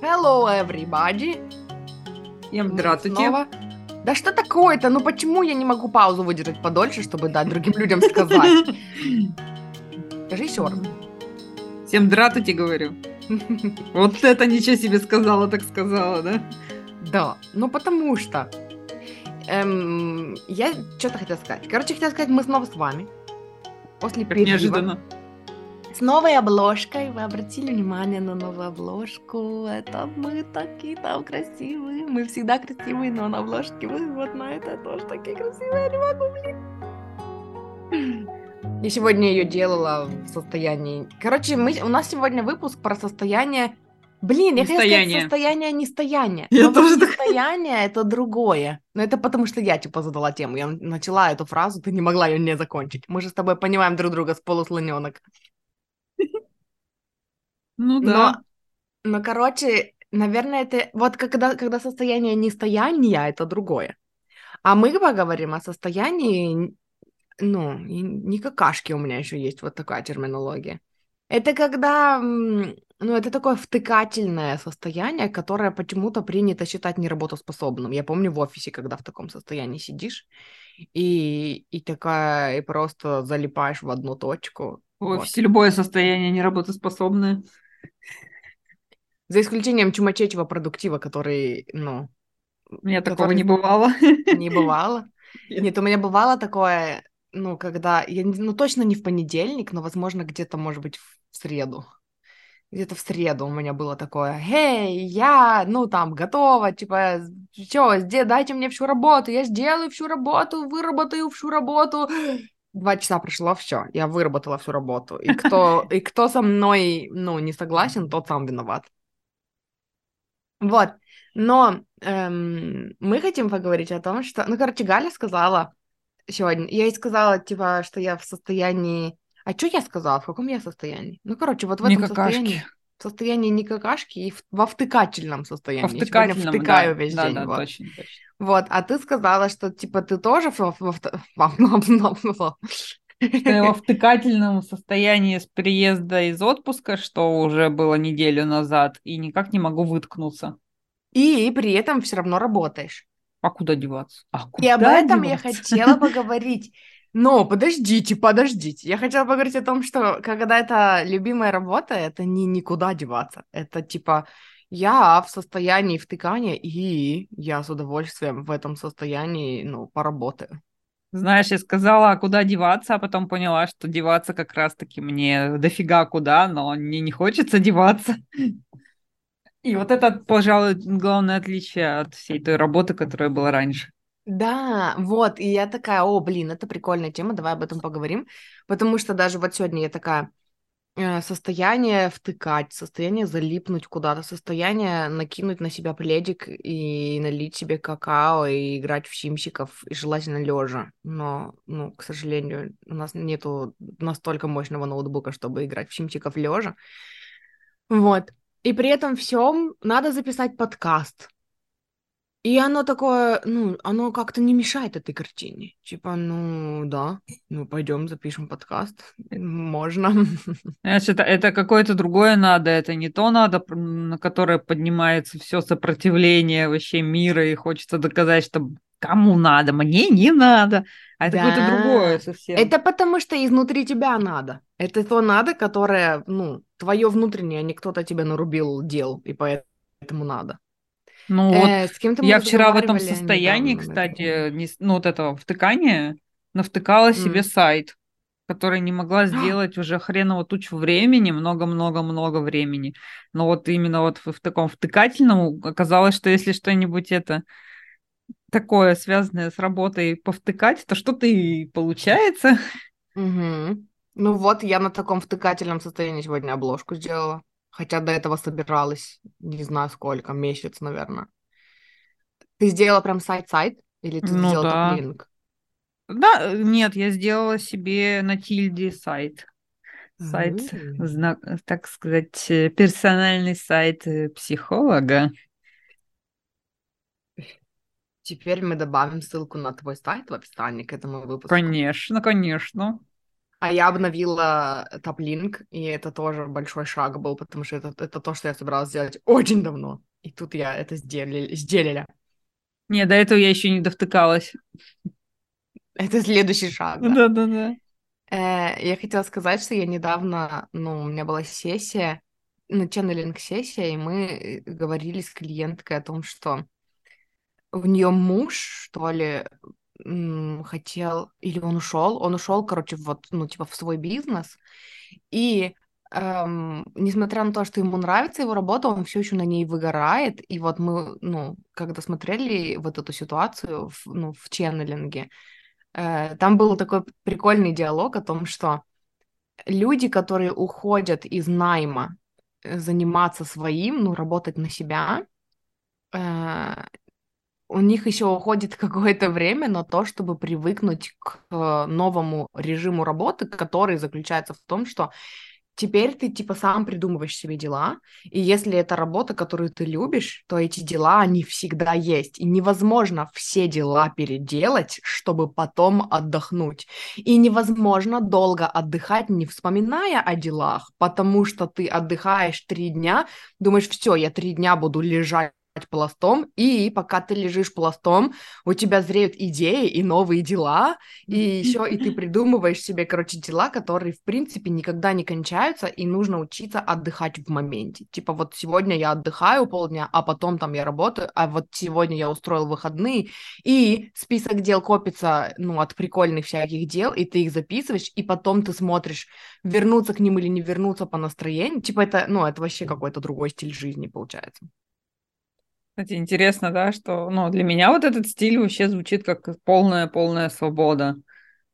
Hello, everybody. Всем здравствуйте. Снова. Да что такое-то? Ну почему я не могу паузу выдержать подольше, чтобы дать другим людям сказать? Скажи еще раз. Всем здравствуйте, говорю. Вот это ничего себе сказала, так сказала, да? Да, ну потому что... эм, я что-то хотела сказать. Короче, хотела сказать, мы снова с вами. После Как перерыва. неожиданно. С новой обложкой. Вы обратили внимание на новую обложку? Это мы такие там красивые. Мы всегда красивые, но на обложке вы вот на это тоже такие красивые. Я не могу, блин. Я сегодня ее делала в состоянии... Короче, мы... у нас сегодня выпуск про состояние... Блин, я хотела сказать состояние нестояния. Я Но тоже так- Состояние это другое. Но это потому, что я типа задала тему. Я начала эту фразу, ты не могла ее не закончить. Мы же с тобой понимаем друг друга с полуслоненок. Ну да. Но, но, короче, наверное, это вот когда, когда состояние нестояния, это другое. А мы поговорим о состоянии, ну, не какашки у меня еще есть вот такая терминология. Это когда, ну, это такое втыкательное состояние, которое почему-то принято считать неработоспособным. Я помню в офисе, когда в таком состоянии сидишь, и, и такая, и просто залипаешь в одну точку. В Вот. офисе любое состояние неработоспособное. За исключением чумачечего продуктива, который, ну, У меня такого не бывало. не бывало. Нет. У меня бывало такое, ну, когда, я, ну, точно не в понедельник, но, возможно, где-то, может быть, в среду. Где-то в среду у меня было такое, «Эй, я, ну, там, готова, типа, что, дайте мне всю работу, я сделаю всю работу, выработаю всю работу». Два часа прошло, все, я выработала всю работу. И кто, и кто со мной, ну, не согласен, тот сам виноват. Вот, но эм, мы хотим поговорить о том, что... Ну, короче, Галя сказала сегодня... Я ей сказала, типа, что я в состоянии... А что я сказала? В каком я состоянии? Ну, короче, вот в Не этом какашки. состоянии... Состоянии не какашки и во втыкательном состоянии. По Я сегодня втыкательному, втыкаю да. весь Да, день. да, вот. точно, точно. Вот, а ты сказала, что, типа, ты тоже во... во во- я во втыкательном состоянии с приезда из отпуска, что уже было неделю назад, и никак не могу выткнуться. И при этом все равно работаешь. А куда деваться? А И об этом я хотела поговорить. Но подождите, подождите. Я хотела поговорить о том, что когда это любимая работа, это не никуда деваться. Это типа я в состоянии втыкания, и я с удовольствием в этом состоянии, ну, поработаю. Знаешь, я сказала, а куда деваться, а потом поняла, что деваться как раз-таки мне дофига куда, но мне не хочется деваться. И вот это, пожалуй, главное отличие от всей той работы, которая была раньше. Да, вот, и я такая, о, блин, это прикольная тема, давай об этом поговорим, потому что даже вот сегодня я такая, э, состояние втыкать, состояние залипнуть куда-то, состояние накинуть на себя пледик и налить себе какао и играть в щимщиков, и желательно лежа. Но, ну, к сожалению, у нас нету настолько мощного ноутбука, чтобы играть в щимчиков лежа. Вот. И при этом всем надо записать подкаст. И оно такое, ну, оно как-то не мешает этой картине. Типа, ну, да, ну, пойдем запишем подкаст. Можно. Знаешь, это, это какое-то другое надо, это не то надо, на которое поднимается все сопротивление вообще мира, и хочется доказать, что кому надо, мне не надо. А это какое-то Да. другое совсем. Это потому что изнутри тебя надо. Это то надо, которое, ну, твое внутреннее, а не кто-то тебе нарубил дел, и поэтому надо. Ну вот, Э, с кем-то Я вчера в этом состоянии, недавно кстати, не ну вот этого втыкания, навтыкала себе М. сайт, который не могла сделать уже хреново тучу времени, много-много-много времени. Но вот именно вот в, в таком втыкательном оказалось, что если что-нибудь это такое связанное с работой повтыкать, то что-то и получается. Мгм. Ну вот, я на таком втыкательном состоянии сегодня обложку сделала. Хотя до этого собиралась, не знаю сколько, месяц, наверное. Ты сделала прям сайт-сайт? Или ты Ну сделала да. линк? Да, э, нет, я сделала себе на тильде сайт. Сайт, М. зна- так сказать, э, персональный сайт э, психолога. Теперь мы добавим ссылку на твой сайт в описании к этому выпуску. Конечно, конечно. А я обновила топлинк, и это тоже большой шаг был, потому что это, это то, что я собиралась сделать очень давно. И тут я это сделали, сделали. Не, до этого я еще не довтыкалась. Это следующий шаг. Да, да, да. да. Э, я хотела сказать, что я недавно, ну, у меня была сессия, ну, ченнелинг-сессия, и мы э, говорили с клиенткой о том, что у нее муж, что ли, хотел, или он ушел, он ушел, короче, вот, ну, типа, в свой бизнес, и эм, несмотря на то, что ему нравится его работа, он все еще на ней выгорает, и вот мы, ну, когда смотрели вот эту ситуацию, в, ну, в ченнелинге, э, там был такой прикольный диалог о том, что люди, которые уходят из найма э, заниматься своим, ну, работать на себя, э, у них еще уходит какое-то время на то, чтобы привыкнуть к э, новому режиму работы, который заключается в том, что теперь ты типа сам придумываешь себе дела, и если это работа, которую ты любишь, то эти дела, они всегда есть, и невозможно все дела переделать, чтобы потом отдохнуть. И невозможно долго отдыхать, не вспоминая о делах, потому что ты отдыхаешь три дня, думаешь, все, я три дня буду лежать пластом, и пока ты лежишь пластом, у тебя зреют идеи и новые дела, и еще и ты придумываешь себе, короче, дела, которые, в принципе, никогда не кончаются, и нужно учиться отдыхать в моменте. Типа вот сегодня я отдыхаю полдня, а потом там я работаю, а вот сегодня я устроил выходные, и список дел копится, ну, от прикольных всяких дел, и ты их записываешь, и потом ты смотришь, вернуться к ним или не вернуться по настроению. Типа это, ну, это вообще какой-то другой стиль жизни получается. Кстати, интересно, да, что ну, для меня вот этот стиль вообще звучит как полная-полная свобода.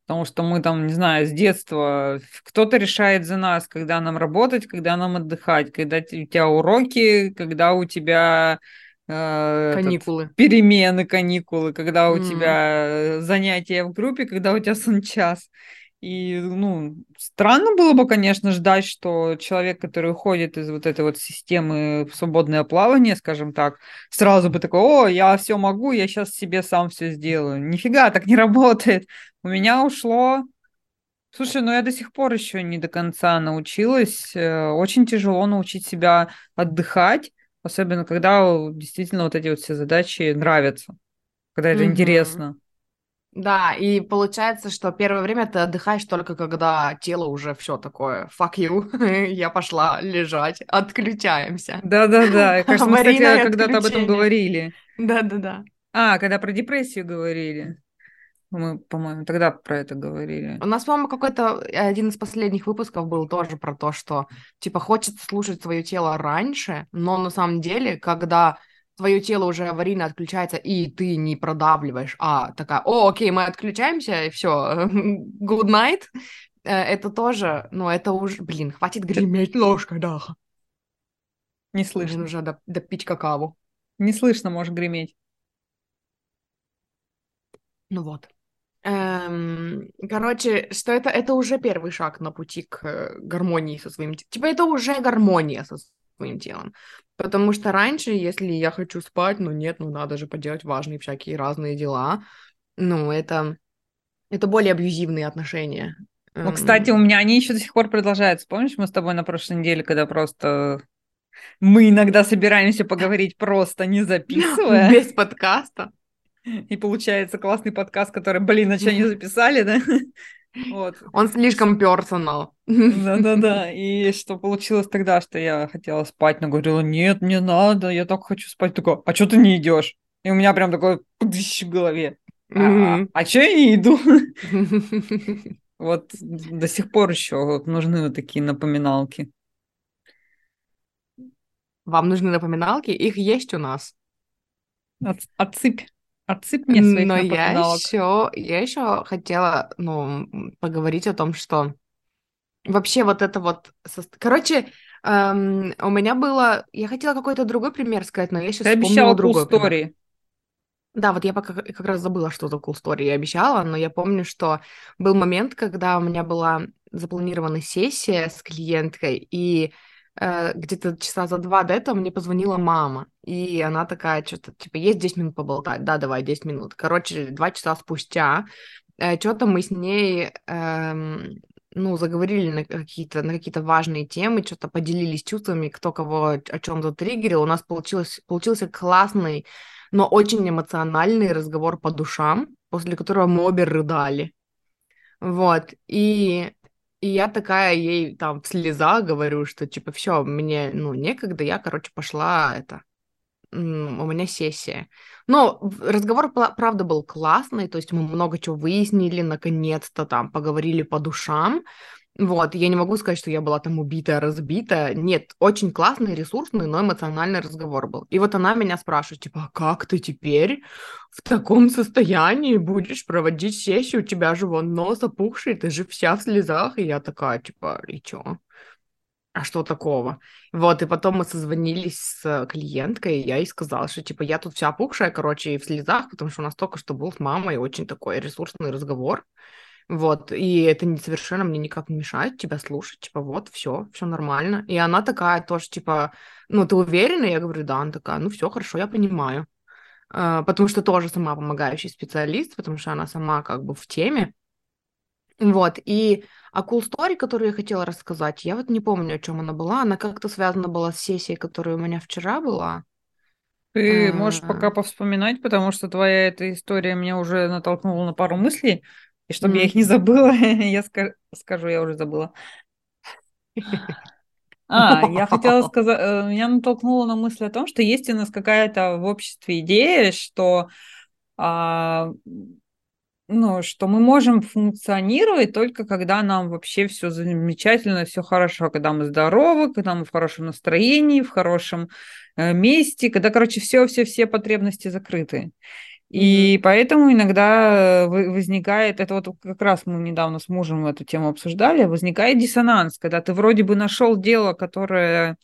Потому что мы там, не знаю, с детства кто-то решает за нас, когда нам работать, когда нам отдыхать, когда у тебя уроки, когда у тебя э, каникулы, этот, перемены, каникулы, когда у mm. тебя занятия в группе, когда у тебя санчас. И, ну, странно было бы, конечно, ждать, что человек, который уходит из вот этой вот системы свободное плавание, скажем так, сразу бы такой, о, я все могу, я сейчас себе сам все сделаю. Нифига, так не работает. У меня ушло... Слушай, ну я до сих пор еще не до конца научилась. Э, очень тяжело научить себя отдыхать, особенно когда действительно вот эти вот все задачи нравятся, когда это mm-hmm. интересно. Да, и получается, что первое время ты отдыхаешь только когда тело уже все такое, fuck you, я пошла лежать, отключаемся. Да-да-да, кажется, мы, кстати, когда-то об этом говорили. Да-да-да. А, когда про депрессию говорили. Мы, по-моему, тогда про это говорили. У нас, по-моему, какой-то один из последних выпусков был тоже про то, что, типа, хочется слушать свое тело раньше, но на самом деле, когда твое тело уже аварийно отключается, и ты не продавливаешь, а такая, о, окей, мы отключаемся, и все, good night, э, это тоже, ну, это уже, блин, хватит греметь ложкой, да. Не слышно. Мне нужно допить какаву. Не слышно, можешь греметь. Ну вот. Эм, короче, что это, это уже первый шаг на пути к э, гармонии со своим... Типа, это уже гармония со своим телом. Потому что раньше, если я хочу спать, ну нет, ну надо же поделать важные всякие разные дела. Ну, это, это более абьюзивные отношения. Ну, кстати, у меня они еще до сих пор продолжаются. Помнишь, мы с тобой на прошлой неделе, когда просто мы иногда собираемся поговорить просто не записывая. Без подкаста. И получается классный подкаст, который, блин, а что не записали, да? Вот. Он слишком персонал. Да-да-да. И что получилось тогда, что я хотела спать, но говорила, нет, не надо, я так хочу спать. Такой, а что ты не идешь? И у меня прям такой в голове. А, а что я не иду? Вот до сих пор еще нужны вот такие напоминалки. Вам нужны напоминалки? Их есть у нас. Отсыпь. Отсыпь мне своих Но я еще, я еще хотела, ну, поговорить о том, что вообще вот это вот... Короче, эм, у меня было... Я хотела какой-то другой пример сказать, но я сейчас Ты обещала другой cool story. Да, вот я пока как раз забыла, что за cool story я обещала, но я помню, что был момент, когда у меня была запланирована сессия с клиенткой, и где-то часа за два до этого мне позвонила мама, и она такая, что-то, типа, есть 10 минут поболтать? Да, давай, 10 минут. Короче, два часа спустя, э, что-то мы с ней эм, ну, заговорили на какие-то, на какие-то важные темы, что-то поделились чувствами, кто кого о чем затриггерил. У нас получилось, получился классный, но очень эмоциональный разговор по душам, после которого мы обе рыдали. Вот, и, и я такая ей там в слезах говорю, что типа все, мне, ну, некогда, я, короче, пошла это, у меня сессия. Но разговор, правда, был классный, то есть мы много чего выяснили, наконец-то там поговорили по душам, вот, я не могу сказать, что я была там убитая, разбитая. Нет, очень классный, ресурсный, но эмоциональный разговор был. И вот она меня спрашивает, типа, а как ты теперь в таком состоянии будешь проводить сессию? У тебя же вон нос опухший, ты же вся в слезах. И я такая, типа, и чё? А что такого? Вот, и потом мы созвонились с клиенткой, и я ей сказала, что, типа, я тут вся опухшая, короче, и в слезах, потому что у нас только что был с мамой очень такой ресурсный разговор. Вот, и это не совершенно мне никак не мешает тебя слушать, типа, вот, все, все нормально. И она такая тоже, типа, ну, ты уверена? Я говорю, да, она такая, ну, все хорошо, я понимаю. А, потому что тоже сама помогающий специалист, потому что она сама как бы в теме. Вот, и а cool story, которую я хотела рассказать, я вот не помню, о чем она была. Она как-то связана была с сессией, которая у меня вчера была. Ты можешь пока повспоминать, потому что твоя эта история меня уже натолкнула на пару мыслей. И чтобы mm. я их не забыла, я скажу, я уже забыла. А, я хотела сказать, э, меня натолкнуло на мысль о том, что есть у нас какая-то в обществе идея, что а, ну, что мы можем функционировать только когда нам вообще все замечательно, все хорошо, когда мы здоровы, когда мы в хорошем настроении, в хорошем э, месте, когда, короче, все-все-все потребности закрыты. И поэтому иногда э, возникает, это вот как раз мы недавно с мужем эту тему обсуждали, возникает диссонанс, когда ты вроде бы нашел дело, которое,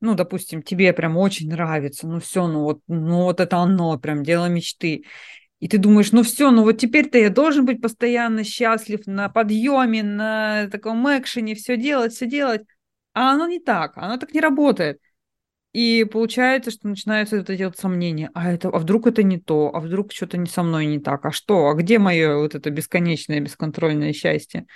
ну, допустим, тебе прям очень нравится, ну все, ну вот, ну вот это оно, прям дело мечты. И ты думаешь, ну все, ну вот теперь-то я должен быть постоянно счастлив на подъеме, на таком экшене, все делать, все делать. А оно не так, оно так не работает. И получается, что начинаются вот эти вот сомнения. А это, а вдруг это не то? А вдруг что-то не со мной не так? А что? А где мое вот это бесконечное, бесконтрольное счастье?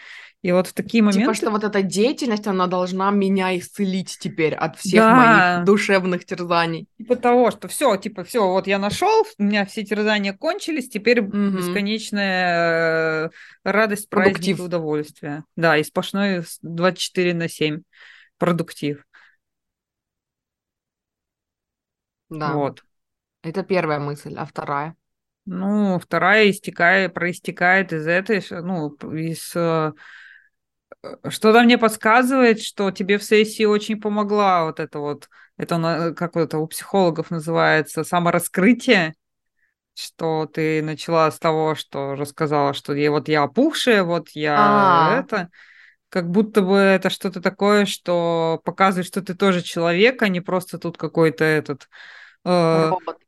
И вот в такие типа, моменты... Типа, что вот эта деятельность, она должна меня исцелить теперь от всех да. моих душевных терзаний. Типа того, что все, типа, все, вот я нашел, у меня все терзания кончились, теперь угу. бесконечная э, радость, праздник и удовольствие. Да, и сплошной 24 на 7 продуктив. Да. Вот. Это первая мысль, а вторая? Ну, вторая истекает, проистекает из этой, ну, из... Э, что-то мне подсказывает, что тебе в сессии очень помогла вот это вот, это как это у психологов называется, самораскрытие, что ты начала с того, что рассказала, что я вот я опухшая, вот я А-а-а. это, как будто бы это что-то такое, что показывает, что ты тоже человек, а не просто тут какой-то этот Э, Робот.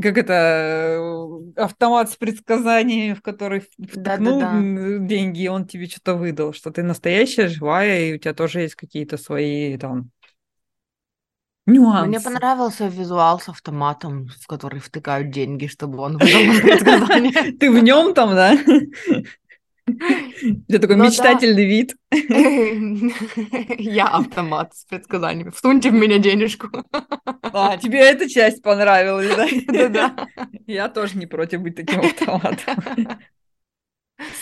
Как это э, автомат с предсказаниями, в который вткнул да, да, да. деньги, и он тебе что-то выдал, что ты настоящая, живая, и у тебя тоже есть какие-то свои там нюансы. Мне понравился визуал с автоматом, в который втыкают деньги, чтобы он выдал предсказания. Ты в нем там, да? У такой ну, мечтательный да. вид. Я автомат с предсказаниями. Всуньте в меня денежку. А, тебе эта часть понравилась, да? Да-да. Я тоже не против быть таким автоматом.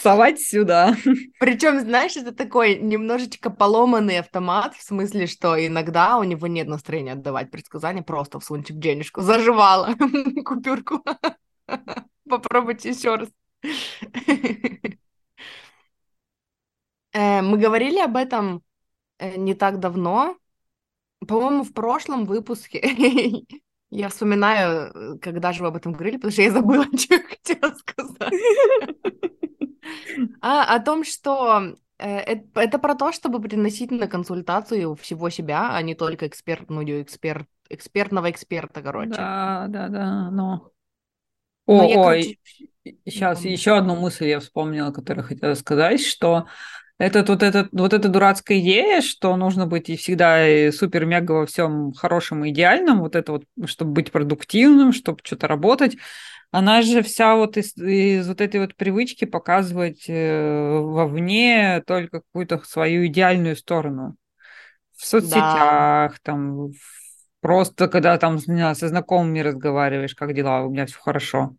Совать сюда. Причем, знаешь, это такой немножечко поломанный автомат, в смысле, что иногда у него нет настроения отдавать предсказания, просто всуньте в денежку. Заживала купюрку. Попробуйте еще раз. Э, мы говорили об этом э, не так давно. По-моему, в прошлом выпуске. Я вспоминаю, э, когда же вы об этом говорили, потому что я забыла, что я хотела сказать. А, о том, что это, это про то, чтобы приносить на консультацию всего себя, а не только эксперт, ну, эксперт, экспертного эксперта, короче. Да, да, да, но... О, но я, ой, короче... сейчас еще одну мысль я вспомнила, которую хотела сказать, что Этот вот, этот, вот эта дурацкая идея, что нужно быть и всегда супер-мега во всем хорошем и идеальном, вот это вот, чтобы быть продуктивным, чтобы что-то работать, она же вся вот из, из вот этой вот привычки показывать э, вовне только какую-то свою идеальную сторону. В соцсетях, да. там, просто когда там со знакомыми разговариваешь, как дела, у меня все хорошо.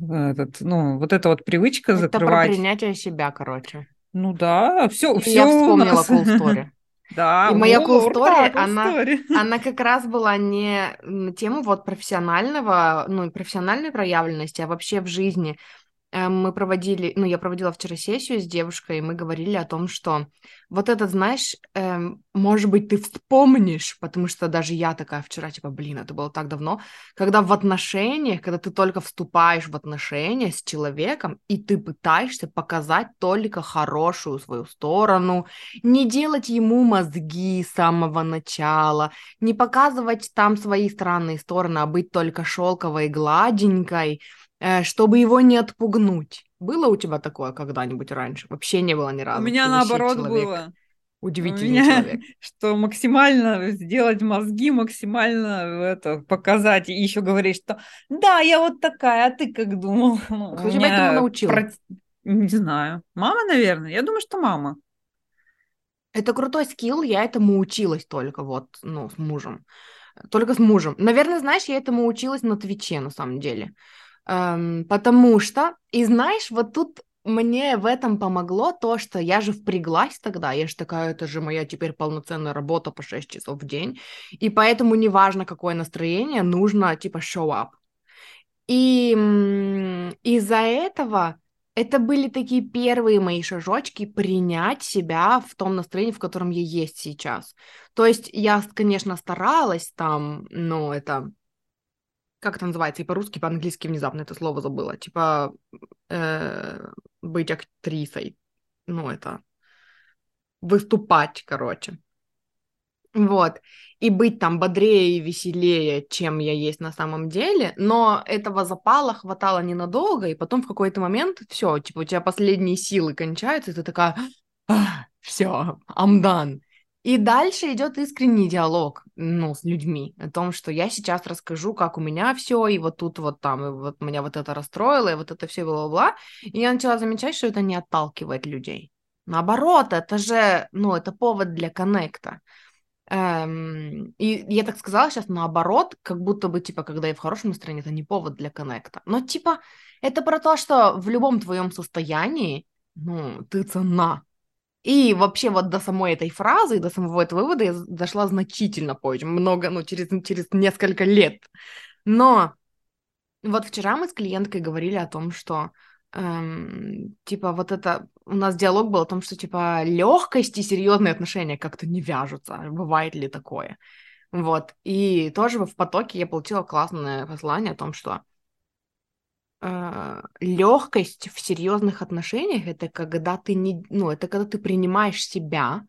Этот, ну, вот эта вот привычка это закрывать. Это про принятие себя, короче. Ну да, все, все я вспомнила нас... cool story. Да, и моя cool story, она, она как раз была не на тему вот профессионального, ну, профессиональной проявленности, а вообще в жизни. Э, мы проводили, ну, я проводила вчера сессию с девушкой, и мы говорили о том, что вот этот, знаешь, эм, может быть, ты вспомнишь, потому что даже я такая вчера, типа, блин, это было так давно, когда в отношениях, когда ты только вступаешь в отношения с человеком, и ты пытаешься показать только хорошую свою сторону, не делать ему мозги с самого начала, не показывать там свои странные стороны, а быть только шелковой, гладенькой, чтобы его не отпугнуть. Было у тебя такое когда-нибудь раньше? Вообще не было ни разу. У меня Ты наоборот человек. было. Удивительный меня, человек. Что максимально сделать мозги, максимально это показать. И еще говорить, что да, я вот такая, а ты как думал? Ну, Кто тебя этому научил? Про... Не знаю. Мама, наверное. Я думаю, что мама. Это крутой скилл, я этому училась только вот, ну, с мужем. Только с мужем. Наверное, знаешь, я этому училась на Твиче, на самом деле. Эм, потому что, и знаешь, вот тут мне в этом помогло то, что я же впряглась тогда, я же такая, это же моя теперь полноценная работа по 6 часов в день, и поэтому неважно, какое настроение, нужно типа show up. И из-за этого это были такие первые мои шажочки принять себя в том настроении, в котором я есть сейчас. То есть я, конечно, старалась там, но это как это называется, и по-русски, и по-английски внезапно это слово забыла, типа э, быть актрисой, ну, это выступать, короче. Вот. И быть там бодрее и веселее, чем я есть на самом деле. Но этого запала хватало ненадолго, и потом в какой-то момент все, типа у тебя последние силы кончаются, и ты такая, все, I'm done. И дальше идет искренний диалог, ну, с людьми о том, что я сейчас расскажу, как у меня все, и вот тут вот там, и вот меня вот это расстроило, и вот это все бла-бла-бла. И я начала замечать, что это не отталкивает людей. Наоборот, это же, ну, это повод для коннекта. Эм, и я так сказала сейчас наоборот, как будто бы, типа, когда я в хорошем настроении, это не повод для коннекта. Но, типа, это про то, что в любом твоем состоянии, ну, ты цена, и вообще вот до самой этой фразы, до самого этого вывода я дошла значительно позже, много, ну, через, через несколько лет. Но вот вчера мы с клиенткой говорили о том, что эм, типа вот это у нас диалог был о том, что типа легкость и серьезные отношения как-то не вяжутся. Бывает ли такое? Вот. И тоже в потоке я получила классное послание о том, что легкость в серьезных отношениях это когда ты не, ну, это когда ты принимаешь себя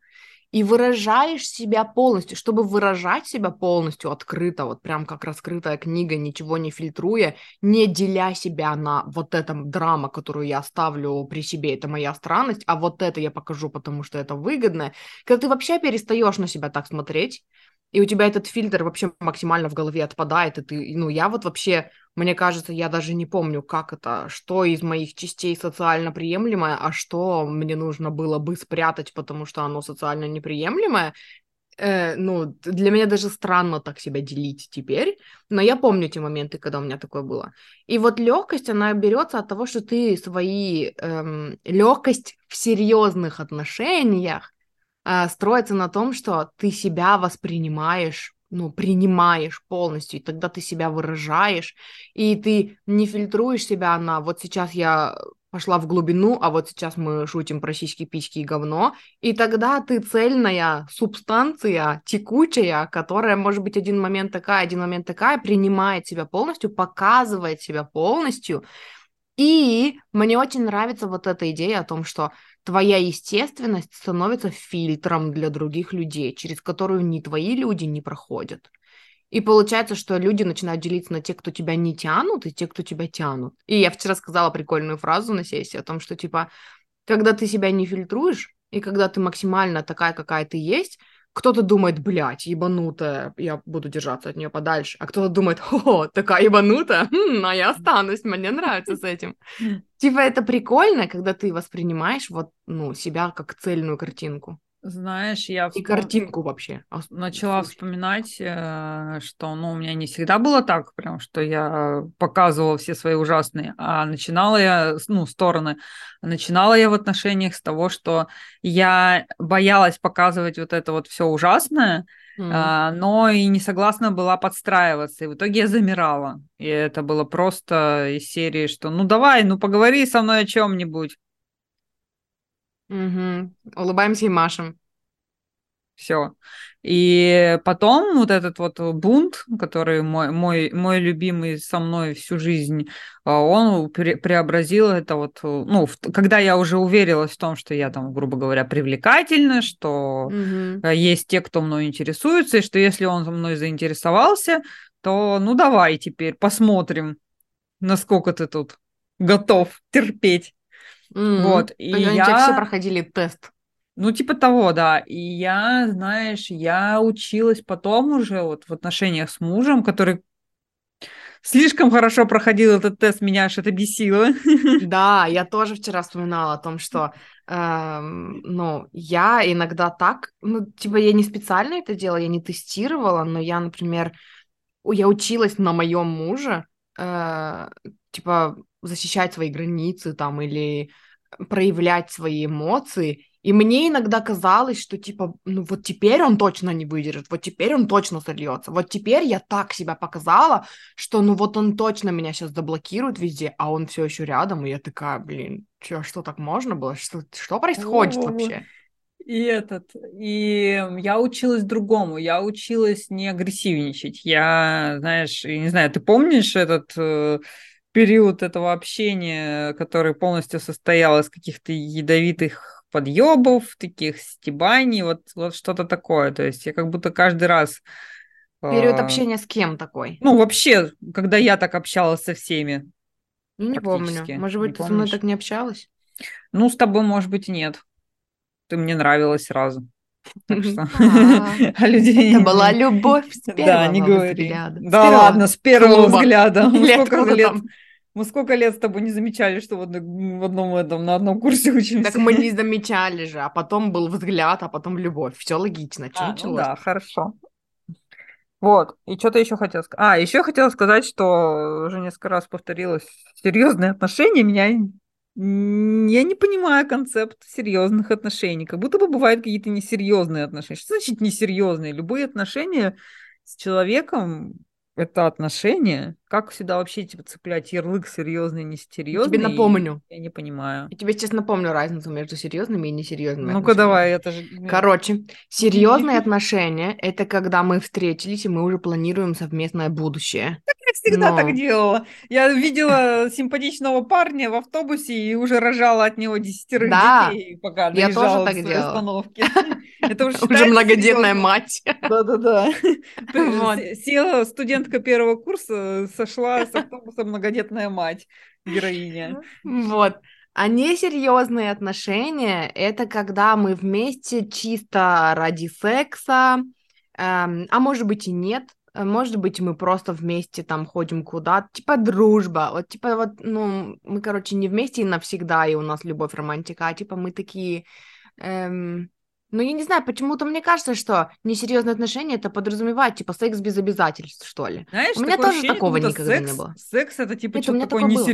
и выражаешь себя полностью, чтобы выражать себя полностью открыто, вот прям как раскрытая книга, ничего не фильтруя, не деля себя на вот этом драма, которую я оставлю при себе, это моя странность, а вот это я покажу, потому что это выгодно. Когда ты вообще перестаешь на себя так смотреть, и у тебя этот фильтр вообще максимально в голове отпадает, и ты, ну, я вот вообще, мне кажется, я даже не помню, как это, что из моих частей социально приемлемое, а что мне нужно было бы спрятать, потому что оно социально неприемлемое, э, ну, для меня даже странно так себя делить теперь, но я помню те моменты, когда у меня такое было. И вот легкость, она берется от того, что ты свои эм, легкость в серьезных отношениях строится на том, что ты себя воспринимаешь ну, принимаешь полностью, и тогда ты себя выражаешь, и ты не фильтруешь себя на вот сейчас я пошла в глубину, а вот сейчас мы шутим про сиськи, письки и говно, и тогда ты цельная субстанция, текучая, которая может быть один момент такая, один момент такая, принимает себя полностью, показывает себя полностью, и мне очень нравится вот эта идея о том, что твоя естественность становится фильтром для других людей, через которую ни твои люди не проходят. И получается, что люди начинают делиться на тех, кто тебя не тянут, и те, кто тебя тянут. И я вчера сказала прикольную фразу на сессии о том, что, типа, когда ты себя не фильтруешь, и когда ты максимально такая, какая ты есть, кто-то думает, блядь, ебанутая, я буду держаться от нее подальше. А кто-то думает, о, такая ебанутая, хм, а я останусь, мне нравится с этим. Типа это прикольно, когда ты воспринимаешь вот, ну, себя как цельную картинку. Знаешь, я И картинку вообще. начала слушай. вспоминать, э, что ну, у меня не всегда было так, прям, что я показывала все свои ужасные, а начинала я, ну, стороны, начинала я в отношениях с того, что я боялась показывать вот это вот все ужасное, а, но и не согласна была подстраиваться, и в итоге я замирала. И это было просто из серии, что ну давай, ну поговори со мной о чем-нибудь. Мгм. Улыбаемся и машем. Все. И потом вот этот вот бунт, который мой, мой, мой любимый со мной всю жизнь, а, он пре- преобразил это вот, ну, в- когда я уже уверилась в том, что я там, грубо говоря, привлекательна, что э, есть те, кто мной интересуется, и что если он мной заинтересовался, то ну давай теперь посмотрим, насколько ты тут готов терпеть. М. Вот, и они тебя все я- проходили тест. Ну, типа того, да. И я, знаешь, я училась потом уже вот в отношениях с мужем, который слишком хорошо проходил этот тест, меня аж это бесило. Да, я тоже вчера вспоминала о том, что, эм, ну, я иногда так, ну, типа, я не специально это делала, я не тестировала, но я, например, я училась на моем муже, э, типа, защищать свои границы там или проявлять свои эмоции, и мне иногда казалось, что, типа, ну, вот теперь он точно не выдержит, вот теперь он точно сольется, вот теперь я так себя показала, что ну вот он точно меня сейчас заблокирует везде, а он все еще рядом, и я такая, блин, чё, что так можно было? Что, что происходит вообще? И этот, и я училась другому, я училась не агрессивничать. Я, знаешь, я не знаю, ты помнишь этот э, период этого общения, который полностью состоял из каких-то ядовитых подъебов, таких стебаний, вот, вот что-то такое. То есть я как будто каждый раз... Период э, общения с кем такой? Ну, вообще, когда я так общалась со всеми. Ну, не помню. Может Не быть, ты со мной помнишь? так не общалась? Ну, с тобой, может быть, нет. Ты мне нравилась сразу. Так что... А, А людей... Это была любовь с Да, первого не говори. Да ладно, с первого взгляда. Сколько лет? Мы сколько лет с тобой не замечали, что в одном, в одном этом, на одном курсе учимся. Так мы не замечали же, а потом был взгляд, а потом любовь. Все логично. А, ну началось? да, хорошо. Вот, и что-то еще хотела сказать. А, еще хотела сказать, что уже несколько раз повторилось, серьезные отношения меня... Я не понимаю концепт серьезных отношений. Как будто бы бывают какие-то несерьезные отношения. Что значит несерьезные? Любые отношения с человеком это отношения. Как сюда вообще типа цеплять ярлык серьезный, несерьезный? напомню. Я не понимаю. Я тебе сейчас напомню разницу между серьезными и несерьезными Ну-ка давай, это же... Короче, серьезные отношения — это когда мы встретились, и мы уже планируем совместное будущее. Я всегда Но- так делала. Я видела симпатичного парня в автобусе и уже рожала от него десятерых Да, детей, пока я тоже так делала. остановки. Это уже Уже многодетная серьёзно? мать. Да-да-да. Вот. Се- Села студентка первого курса, сошла с автобуса многодетная мать, героиня. Вот. А несерьезные отношения — это когда мы вместе чисто ради секса, эм, а может быть и нет, а может быть мы просто вместе там ходим куда-то, типа дружба, вот типа вот, ну, мы, короче, не вместе и навсегда, и у нас любовь, романтика, а типа мы такие, эм, ну, я не знаю, почему-то мне кажется, что несерьезные отношения это подразумевает, типа, секс без обязательств, что ли. Знаешь, У меня тоже ощущение, такого никогда не секс- было. Секс это типа что-то такое такое было.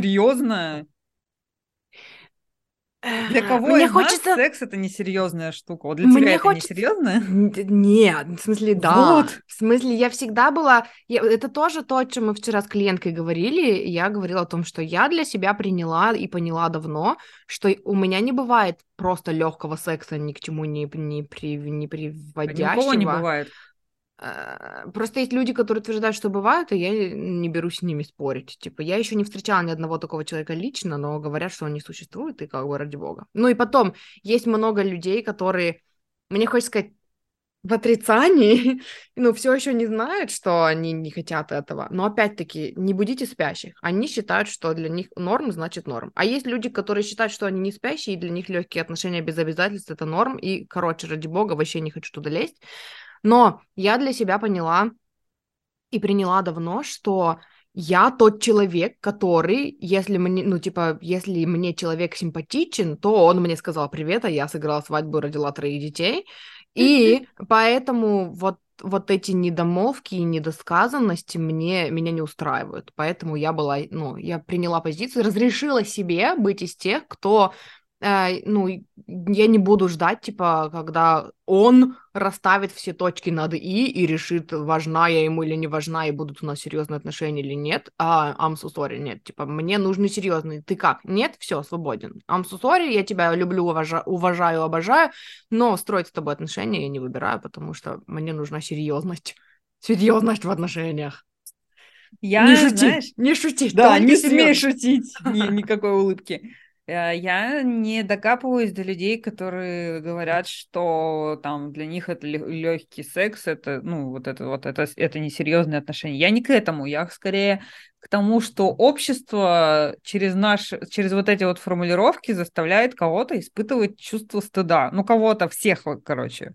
Для кого Мне из нас хочется... секс это несерьезная штука? Вот для Мне тебя это хочется- несерьезное? Н- д- Нет, в смысле, да. Вот. В смысле, я всегда была... я- Это тоже то, о чем мы вчера с клиенткой говорили. Я говорила о том, что я для себя приняла и поняла давно, что у меня не бывает просто легкого секса, ни к чему не, не, при, не приводящего. кого не бывает. Э, Просто есть люди, которые утверждают, что бывают, и я не берусь с ними спорить. Типа, я еще не встречала ни одного такого человека лично, но говорят, что он не существует, и как бы ради бога. Ну и потом, есть много людей, которые, мне хочется сказать, в отрицании, ну, все еще не знают, что они не хотят этого. Но опять-таки, не будите спящих. Они считают, что для них норм значит норм. А есть люди, которые считают, что они не спящие, и для них легкие отношения без обязательств это норм. И, короче, ради бога, вообще не хочу туда лезть. Но я для себя поняла и приняла давно, что я тот человек, который, если мне, ну, типа, если мне человек симпатичен, то он мне сказал привет, а я сыграла свадьбу, родила троих детей, и поэтому вот вот эти недомолвки и недосказанности мне, меня не устраивают. Поэтому я была, ну, я приняла позицию, разрешила себе быть из тех, кто э, ну, я не буду ждать, типа, когда он расставит все точки над «и» и решит, важна я ему или не важна, и будут у нас серьезные отношения или нет. А I'm so sorry, нет, типа, мне нужны серьезные. Ты как? Нет? Все, свободен. I'm so sorry, я тебя люблю, уважаю, уважаю, обожаю, но строить с тобой отношения я не выбираю, потому что мне нужна серьезность. Серьезность в отношениях. Я, не шути, знаешь, не шути. Да, не смей шутить, ни, никакой улыбки. Э, я не докапываюсь до людей, которые говорят, что там для них это легкий секс, это, ну, вот это вот, это, это несерьезные отношения. Я не к этому, я скорее к тому, что общество через наш, через вот эти вот формулировки заставляет кого-то испытывать чувство стыда. Ну, кого-то, всех, короче.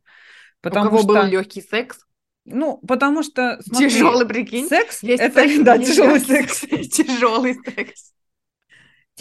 Потому У кого что... был легкий секс? Ну, потому что смотри, тяжелый, прикинь. Секс есть это секс, да, тяжелый секс. Тяжелый секс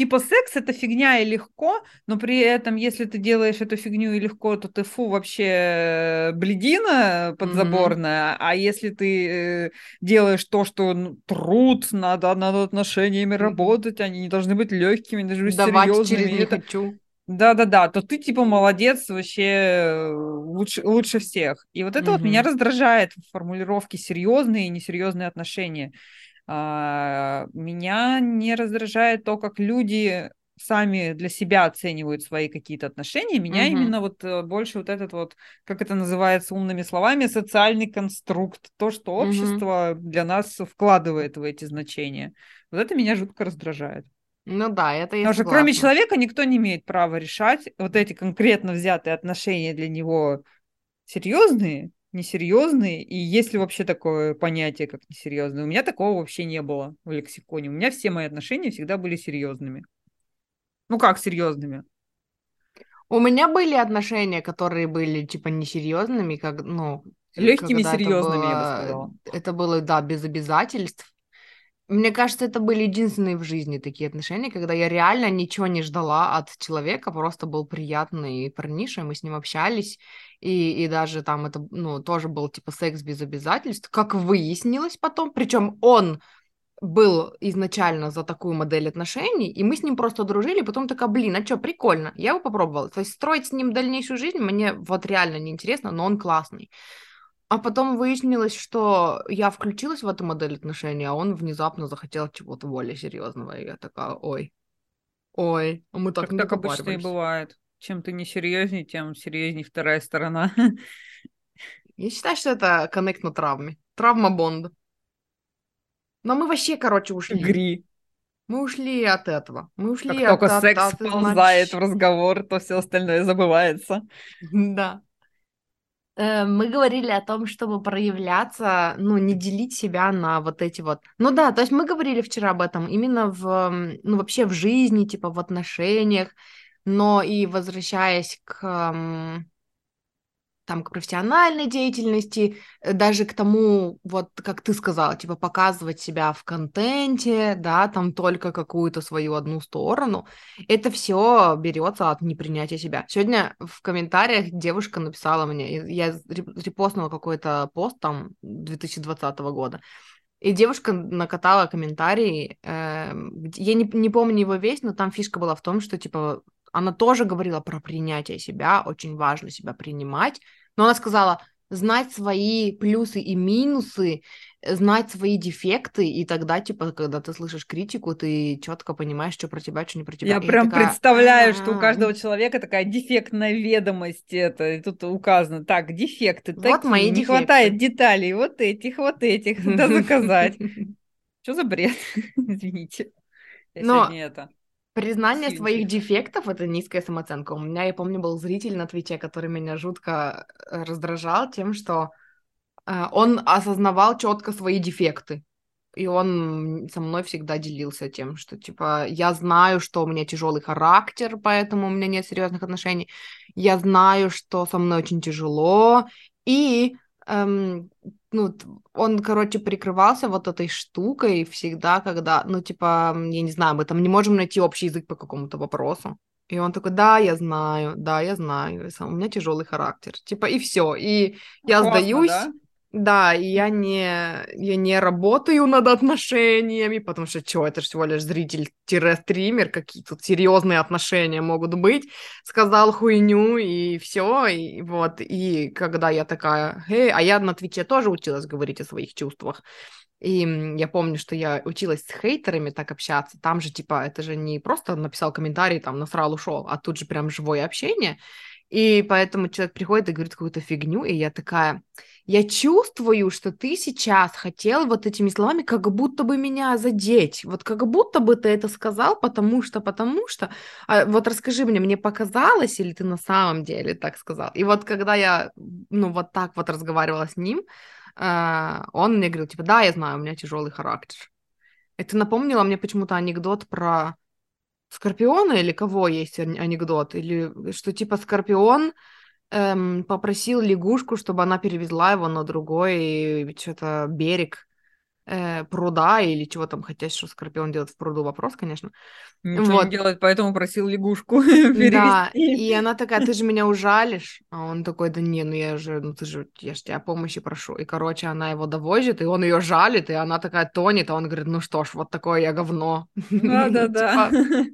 типа секс это фигня и легко, но при этом, если ты делаешь эту фигню и легко, то ты фу вообще бледина подзаборная, mm-hmm. а если ты э, делаешь то, что ну, труд, надо над отношениями работать, они не должны быть легкими, должны быть Давать серьезными. через не это... хочу. Да-да-да, то ты типа молодец, вообще э, лучше, лучше всех. И вот это mm-hmm. вот меня раздражает в формулировке серьезные и несерьезные отношения. А, меня не раздражает то, как люди сами для себя оценивают свои какие-то отношения. Меня угу. именно вот э, больше вот этот вот, как это называется умными словами, социальный конструкт, то, что общество угу. для нас вкладывает в эти значения. Вот это меня жутко раздражает. Ну да, это я Потому что кроме человека никто не имеет права решать вот эти конкретно взятые отношения для него серьезные несерьезные, и есть ли вообще такое понятие, как несерьезные? У меня такого вообще не было в лексиконе. У меня все мои отношения всегда были серьезными. Ну как серьезными? У меня были отношения, которые были типа несерьезными, как ну легкими серьезными, было, я бы сказала. Это было да без обязательств. Мне кажется, это были единственные в жизни такие отношения, когда я реально ничего не ждала от человека, просто был приятный парниша, мы с ним общались, и, и даже там это, ну, тоже был типа секс без обязательств, как выяснилось потом, причем он был изначально за такую модель отношений, и мы с ним просто дружили, потом такая, блин, а что, прикольно, я его попробовала. То есть строить с ним дальнейшую жизнь мне вот реально неинтересно, но он классный. А потом выяснилось, что я включилась в эту модель отношений, а он внезапно захотел чего-то более серьезного. И я такая, ой, ой, а мы так, так не Так обычно и бывает. Чем ты не серьезнее, тем серьезнее вторая сторона. Я считаю, что это коннект на травме. Травма Бонда. Но мы вообще, короче, ушли. Гри. Мы ушли от этого. Мы ушли как от... только секс от, ползает в разговор, то все остальное забывается. Да. Э, мы говорили о том, чтобы проявляться, ну, не делить себя на вот эти вот... Ну да, то есть мы говорили вчера об этом именно в, ну, вообще в жизни, типа в отношениях, но и возвращаясь к там, к профессиональной деятельности, э, даже к тому, вот как ты сказала, типа показывать себя в контенте, да, там только какую-то свою одну сторону, это все берется от непринятия себя. Сегодня в комментариях девушка написала мне, я репостнула какой-то пост там 2020 года, и девушка накатала комментарий, э, я не, не помню его весь, но там фишка была в том, что, типа, она тоже говорила про принятие себя, очень важно себя принимать, но она сказала, знать свои плюсы и минусы, знать свои дефекты, и тогда, типа, когда ты слышишь критику, ты четко понимаешь, что про тебя, что не про тебя. Я и прям такая... представляю, что у каждого человека такая дефектная ведомость, это, и тут указано, так, дефекты вот такие, мои не хватает деталей, вот этих, вот этих, надо заказать. Что за бред? Извините. Я Но... сегодня это Признание своих дефектов — это низкая самооценка. У меня, я помню, был зритель на Твиче, который меня жутко э, раздражал тем, что э, он осознавал четко свои дефекты. И он со мной всегда делился тем, что, типа, я знаю, что у меня тяжелый характер, поэтому у меня нет серьезных отношений. Я знаю, что со мной очень тяжело. И эм, ну, он, короче, прикрывался вот этой штукой всегда, когда, ну, типа, я не знаю, мы там не можем найти общий язык по какому-то вопросу. И он такой, да, я знаю, да, я знаю, у меня тяжелый характер. Типа, и все. И я Классно, сдаюсь, да? Да, и я не, я не работаю над отношениями, потому что, что, это всего лишь зритель-стример, какие тут серьезные отношения могут быть. Сказал хуйню, и все, и вот. И когда я такая, эй, а я на Твиче тоже училась говорить о своих чувствах. И я помню, что я училась с хейтерами так общаться. Там же, типа, это же не просто написал комментарий, там, насрал, ушел, а тут же прям живое общение. И поэтому человек приходит и говорит какую-то фигню, и я такая, я чувствую, что ты сейчас хотел вот этими словами как будто бы меня задеть, вот как будто бы ты это сказал, потому что, потому что, а вот расскажи мне, мне показалось или ты на самом деле так сказал? И вот когда я, ну, вот так вот разговаривала с ним, э, он мне говорил, типа, да, я знаю, у меня тяжелый характер. Это напомнило мне почему-то анекдот про Скорпиона или кого есть анекдот? Или что типа Скорпион эм, попросил лягушку, чтобы она перевезла его на другой что-то берег э, пруда или чего там, хотя что Скорпион делает в пруду, вопрос, конечно. Ничего вот. не делает, поэтому просил лягушку. Да, и она такая, ты же меня ужалишь. А он такой, да не, ну я же, ну ты же, я же тебя помощи прошу. И, короче, она его довозит, и он ее жалит, и она такая тонет, а он говорит, ну что ж, вот такое я говно. Да-да-да. Типа,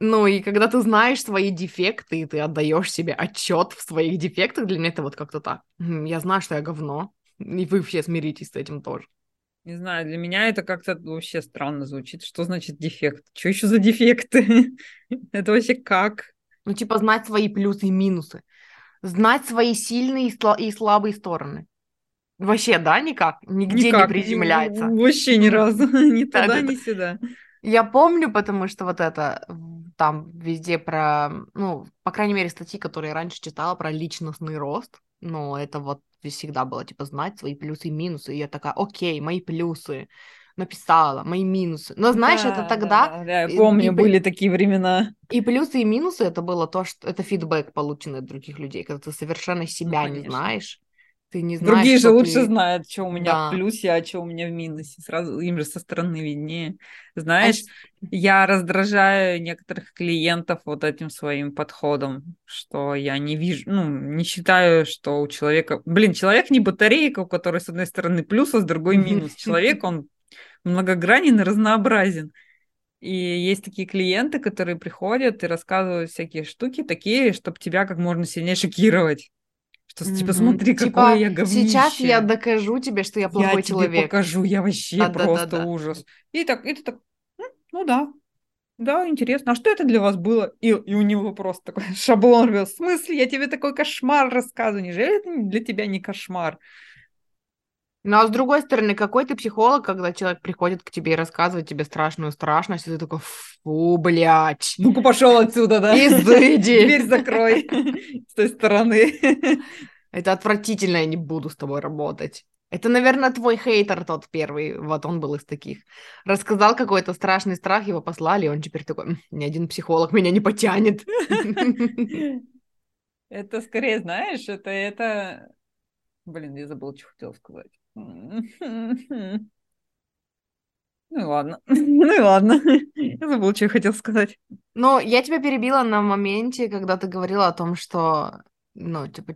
ну и когда ты знаешь свои дефекты, и ты отдаешь себе отчет в своих дефектах, для меня это вот как-то так. Я знаю, что я говно, и вы все смиритесь с этим тоже. Не знаю, для меня это как-то вообще странно звучит. Что значит дефект? Что еще за дефекты? это вообще как? Ну, типа, знать свои плюсы и минусы. Знать свои сильные и слабые стороны. Вообще, да, никак? Нигде никак, не приземляется. Вообще ни разу. Ни туда, ни сюда. Я помню, потому что вот это там везде про, ну, по крайней мере, статьи, которые я раньше читала про личностный рост, ну, это вот всегда было, типа, знать свои плюсы и минусы. И я такая, окей, мои плюсы, написала, мои минусы. Но знаешь, да, это тогда... Да, да, я помню, и, были такие времена. И плюсы и минусы это было то, что это фидбэк, полученный от других людей, когда ты совершенно себя ну, не знаешь. Ты не знаешь, Другие же ты... лучше знают, что у меня да. в плюсе, а что у меня в минусе. Сразу им же со стороны виднее. Знаешь, а... я раздражаю некоторых клиентов вот этим своим подходом, что я не вижу, ну, не считаю, что у человека... Блин, человек не батарейка, у которой с одной стороны плюс, а с другой минус. Человек, он многогранен и разнообразен. И есть такие клиенты, которые приходят и рассказывают всякие штуки такие, чтобы тебя как можно сильнее шокировать. Что, mm-hmm. типа, смотри, типа, какое я говнище. Сейчас я докажу тебе, что я плохой я человек. Я тебе покажу, я вообще да, просто да, да, да. ужас. И так, и ты так, ну да, да, интересно. А что это для вас было? И, и у него просто такой шаблон. В смысле, я тебе такой кошмар рассказываю. Неужели это для тебя не кошмар? Ну, а с другой стороны, какой ты психолог, когда человек приходит к тебе и рассказывает тебе страшную страшность, и ты такой, фу, блядь. Ну-ка пошел отсюда, да? Изыди. Дверь закрой с той стороны. Это отвратительно, я не буду с тобой работать. Это, наверное, твой хейтер тот первый, вот он был из таких. Рассказал какой-то страшный страх, его послали, и он теперь такой, ни один психолог меня не потянет. Это скорее, знаешь, это, это... Блин, я забыл, что хотел сказать. Ну и ладно. Ну и ладно. Я забыл, что я хотел сказать. Ну, я тебя перебила на моменте, когда ты говорила о том, что, ну, типа,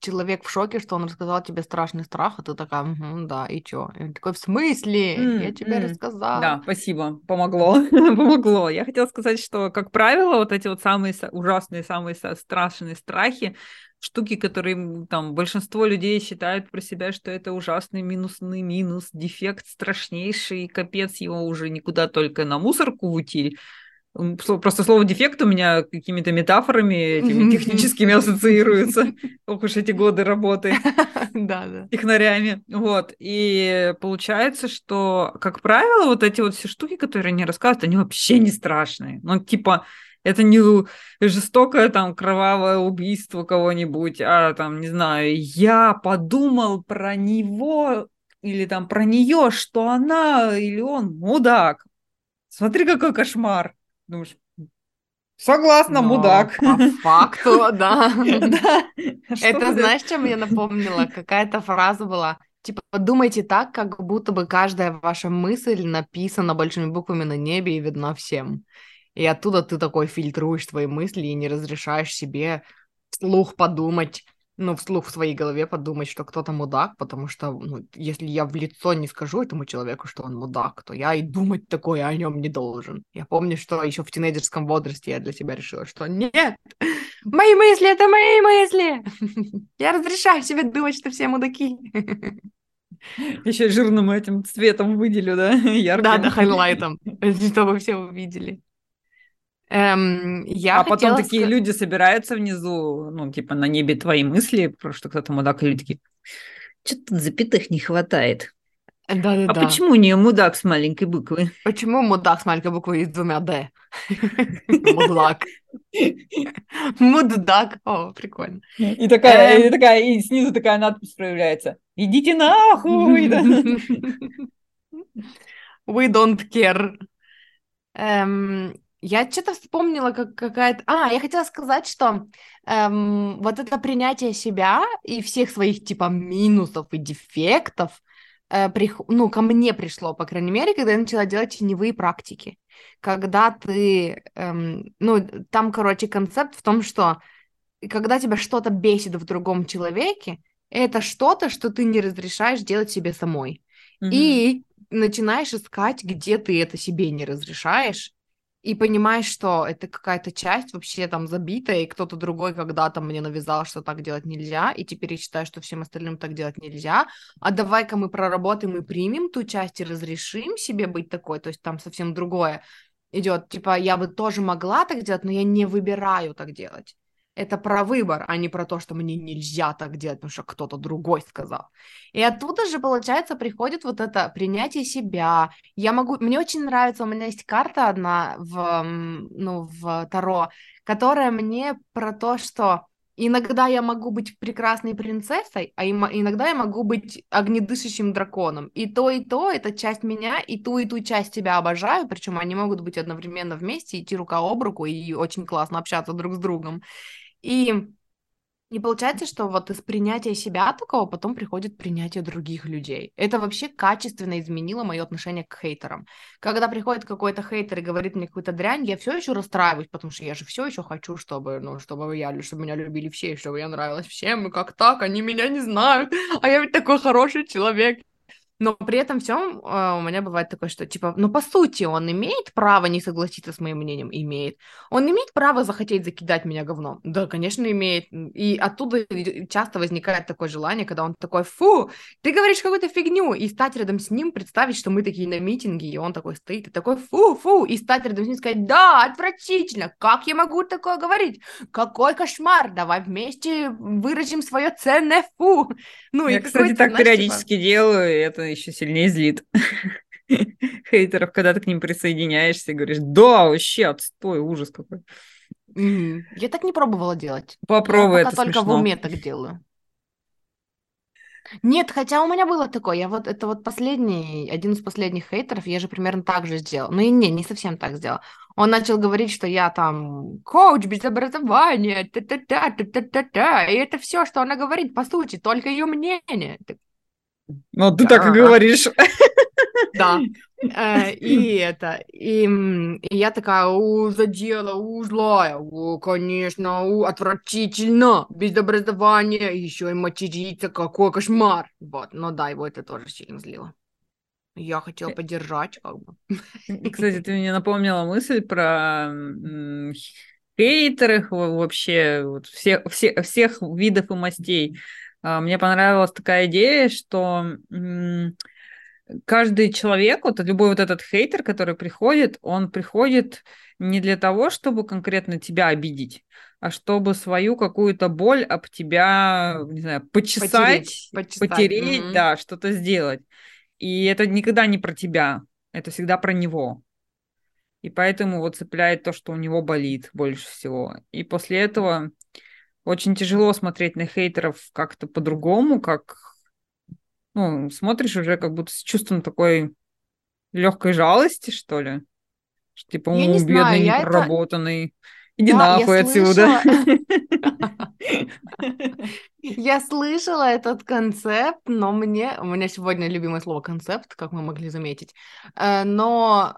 человек в шоке, что он рассказал тебе страшный страх, а ты такая, угу, да, и чё? И он такой, в смысле? Mm, я тебе mm. рассказала. Да, спасибо, помогло, помогло. Я хотела сказать, что, как правило, вот эти вот самые ужасные, самые страшные страхи, штуки, которые там большинство людей считают про себя, что это ужасный минусный минус, дефект страшнейший, капец, его уже никуда только на мусорку в утиль. Просто слово дефект у меня какими-то метафорами этими техническими ассоциируется. Ох уж эти годы работы. Да, да. Технарями. Вот. И получается, что, как правило, вот эти вот все штуки, которые они рассказывают, они вообще не страшные. Ну, типа, это не жестокое там кровавое убийство кого-нибудь, а там, не знаю, я подумал про него или там про нее, что она или он мудак. Смотри, какой кошмар. Думаешь, согласна, Но мудак. По факту, да. Это знаешь, чем мне напомнило? Какая-то фраза была. Типа, думайте так, как будто бы каждая ваша мысль написана большими буквами на небе и видна всем. И оттуда ты такой фильтруешь твои мысли и не разрешаешь себе вслух подумать, ну, вслух в своей голове подумать, что кто-то мудак, потому что, ну, если я в лицо не скажу этому человеку, что он мудак, то я и думать такое о нем не должен. Я помню, что еще в тинейджерском возрасте я для себя решила, что нет, мои мысли — это мои мысли! Я разрешаю себе думать, что все мудаки. Еще жирным этим цветом выделю, да? Ярким. Да, да, хайлайтом, чтобы все увидели. Эм, я а потом такие ска... люди собираются внизу, ну, типа, на небе твои мысли, про что кто-то мудак, и люди такие, что тут запятых не хватает. Да-да-да. А почему не мудак с маленькой буквы? Почему мудак с маленькой буквы и с двумя «д»? Мудак. Мудак. О, прикольно. И такая, и эм. такая, и снизу такая надпись проявляется. Идите нахуй! We don't care. Я что-то вспомнила, как какая-то... А, я хотела сказать, что эм, вот это принятие себя и всех своих, типа, минусов и дефектов, э, прих... ну, ко мне пришло, по крайней мере, когда я начала делать теневые практики. Когда ты... Эм, ну, там, короче, концепт в том, что когда тебя что-то бесит в другом человеке, это что-то, что ты не разрешаешь делать себе самой. Mm-hmm. И начинаешь искать, где ты это себе не разрешаешь, и понимаешь, что это какая-то часть вообще там забитая, и кто-то другой когда-то мне навязал, что так делать нельзя, и теперь я считаю, что всем остальным так делать нельзя, а давай-ка мы проработаем и примем ту часть и разрешим себе быть такой, то есть там совсем другое идет, типа я бы тоже могла так делать, но я не выбираю так делать это про выбор, а не про то, что мне нельзя так делать, потому что кто-то другой сказал. И оттуда же, получается, приходит вот это принятие себя. Я могу... Мне очень нравится, у меня есть карта одна в, ну, в Таро, которая мне про то, что иногда я могу быть прекрасной принцессой, а иногда я могу быть огнедышащим драконом. И то, и то — это часть меня, и ту, и ту часть тебя обожаю, причем они могут быть одновременно вместе, идти рука об руку и очень классно общаться друг с другом. И, и получается, что вот из принятия себя такого потом приходит принятие других людей. Это вообще качественно изменило мое отношение к хейтерам. Когда приходит какой-то хейтер и говорит мне какую-то дрянь, я все еще расстраиваюсь, потому что я же все еще хочу, чтобы, ну, чтобы я, чтобы меня любили все, чтобы я нравилась всем, и как так, они меня не знают, а я ведь такой хороший человек. Но при этом всем э, у меня бывает такое, что типа, ну по сути он имеет право не согласиться с моим мнением, имеет. Он имеет право захотеть закидать меня говном, да, конечно имеет. И оттуда часто возникает такое желание, когда он такой, фу, ты говоришь какую-то фигню, и стать рядом с ним, представить, что мы такие на митинге, и он такой стоит, и такой, фу, фу, и стать рядом с ним сказать, да, отвратительно, как я могу такое говорить? Какой кошмар, давай вместе выразим свое ценное фу. Ну, я, и кстати, так знаешь, периодически типа... делаю, и это еще сильнее злит хейтеров, когда ты к ним присоединяешься и говоришь, да, вообще отстой, ужас какой. Я так не пробовала делать. Попробуй, я это только смешно. в уме так делаю. Нет, хотя у меня было такое, я вот, это вот последний, один из последних хейтеров, я же примерно так же сделала. Ну и не, не совсем так сделала. Он начал говорить, что я там коуч без образования, та-та-та, та-та-та-та, и это все, что она говорит, по сути, только ее мнение. Ну, ты так и говоришь. Да. Э, и это, и, я такая, у, задела, у, злая, у, конечно, у, отвратительно, без образования, еще и материться, какой кошмар. Вот, ну да, его это тоже сильно злило. Я хотела поддержать, как бы. Кстати, ты мне напомнила мысль про хейтеров вообще, вот, все, все, всех видов и мастей. А, мне понравилась такая идея, что каждый человек, вот любой вот этот хейтер, который приходит, он приходит не для того, чтобы конкретно тебя обидеть, а чтобы свою какую-то боль об тебя, не знаю, почесать, потереть, почесать. потереть да, что-то сделать. И это никогда не про тебя, это всегда про него. И поэтому вот цепляет то, что у него болит больше всего. И после этого очень тяжело смотреть на хейтеров как-то по-другому, как ну, смотришь уже как будто с чувством такой легкой жалости, что ли. Что, типа, я не бедный, знаю, непроработанный. Это... Иди да, нахуй отсюда. Я слышала этот концепт, но мне... У меня сегодня любимое слово концепт, как мы могли заметить. Э, но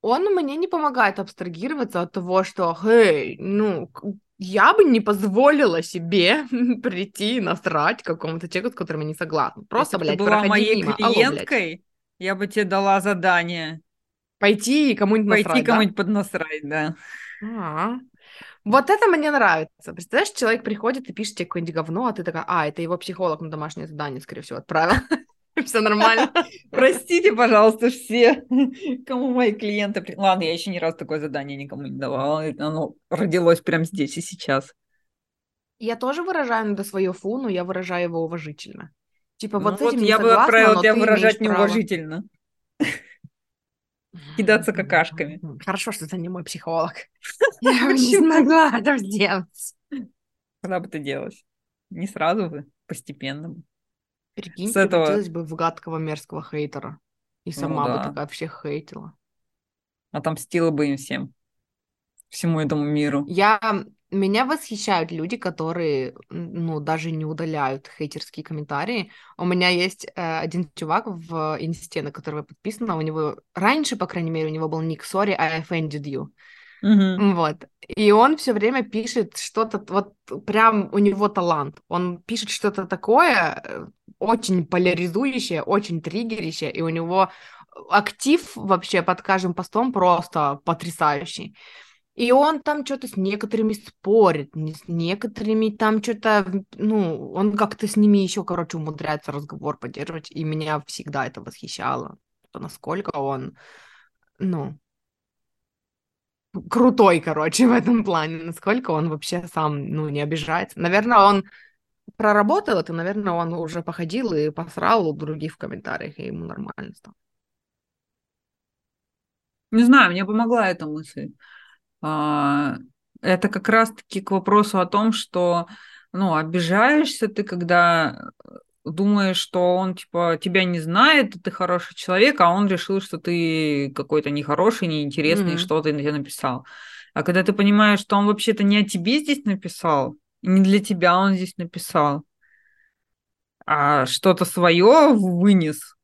он мне не помогает абстрагироваться от того, что, хей, ну, я бы не позволила себе прийти и насрать какому-то человеку, с которым я не согласна. Просто, Если блядь, ты была моей мимо. клиенткой, Алло, я бы тебе дала задание. Пойти и кому-нибудь насрать, Пойти кому-нибудь да? поднасрать, да. А-а-а. Вот это мне нравится. Представляешь, человек приходит и пишет тебе какое-нибудь говно, а ты такая, а, это его психолог на домашнее задание, скорее всего, отправил. Все нормально. Простите, пожалуйста, все, кому мои клиенты... Ладно, я еще ни раз такое задание никому не давала. Оно родилось прямо здесь и сейчас. Я тоже выражаю иногда свое фу, но я выражаю его уважительно. Типа, вот ну, этим вот я бы отправила тебя выражать неуважительно. Кидаться какашками. Хорошо, что это не мой психолог. Я не смогла это сделать. Когда бы ты делалась? Не сразу бы, постепенно. Прикинь, С этого... бы в гадкого мерзкого хейтера. И ну сама ну, да. бы такая всех хейтила. Отомстила бы им всем. Всему этому миру. Я... Меня восхищают люди, которые, ну, даже не удаляют хейтерские комментарии. У меня есть э, один чувак в инсте, на которого я подписана. У него... Раньше, по крайней мере, у него был ник «Sorry, I offended you». Угу. Вот. И он все время пишет что-то, вот прям у него талант. Он пишет что-то такое э, очень поляризующее, очень триггерящее, и у него актив вообще под каждым постом просто потрясающий. И он там что-то с некоторыми спорит, с некоторыми там что-то, ну, он как-то с ними еще, короче, умудряется разговор поддерживать, и меня всегда это восхищало, насколько он, ну, крутой, короче, в этом плане, насколько он вообще сам, ну, не обижается. Наверное, он проработал это, наверное, он уже походил и посрал у других в комментариях, и ему нормально стало. Не знаю, мне помогла эта мысль. А, это как раз-таки к вопросу о том, что, ну, обижаешься ты, когда думаешь, что он, типа, тебя не знает, ты хороший человек, а он решил, что ты какой-то нехороший, неинтересный, mm-hmm. что ты тебе написал. А когда ты понимаешь, что он вообще-то не о тебе здесь написал, не для тебя он здесь написал, а что-то свое вынес,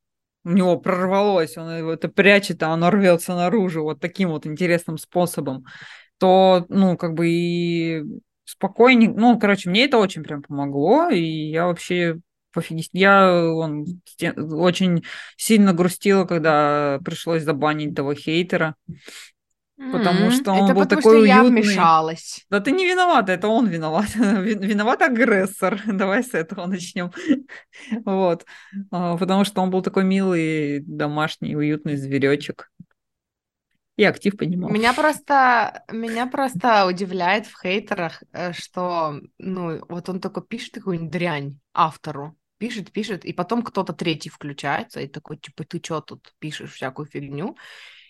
у него прорвалось, он это прячет, а оно рвется наружу вот таким вот интересным способом, то, ну, как бы и спокойнее, ну, короче, мне это очень прям помогло, и я вообще пофигист. Я он, очень сильно грустила, когда пришлось забанить того хейтера. Потому что он это был потому, такой что уютный. я вмешалась. Да ты не виновата, это он виноват. Виноват агрессор. Давай с этого начнем. вот. А, потому что он был такой милый, домашний, уютный зверечек. И актив понимал. Меня просто, меня просто удивляет в хейтерах, э, что, ну, вот он только пишет такую дрянь автору, пишет, пишет, и потом кто-то третий включается и такой, типа, ты что тут пишешь всякую фигню?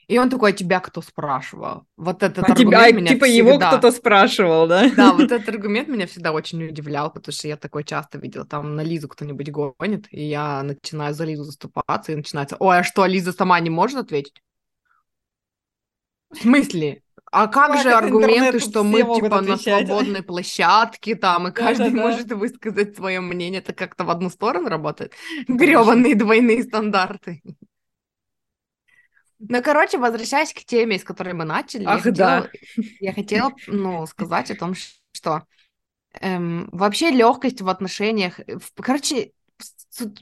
И он такой, а тебя кто спрашивал? Вот этот а аргумент тебя, меня типа всегда... его кто-то спрашивал, да? Да, вот этот аргумент меня всегда очень удивлял, потому что я такое часто видела. Там на Лизу кто-нибудь гонит, и я начинаю за Лизу заступаться, и начинается, ой, а что, Лиза сама не может ответить? В смысле? А как Чувак, же аргументы, что мы типа отвечать. на свободной площадке там, и каждый да, да, может высказать свое мнение? Это как-то в одну сторону работает? Гребаные двойные стандарты. Ну, короче, возвращаясь к теме, с которой мы начали, Ах, я, хотела, да. я хотела ну, сказать о том, что эм, вообще легкость в отношениях, короче,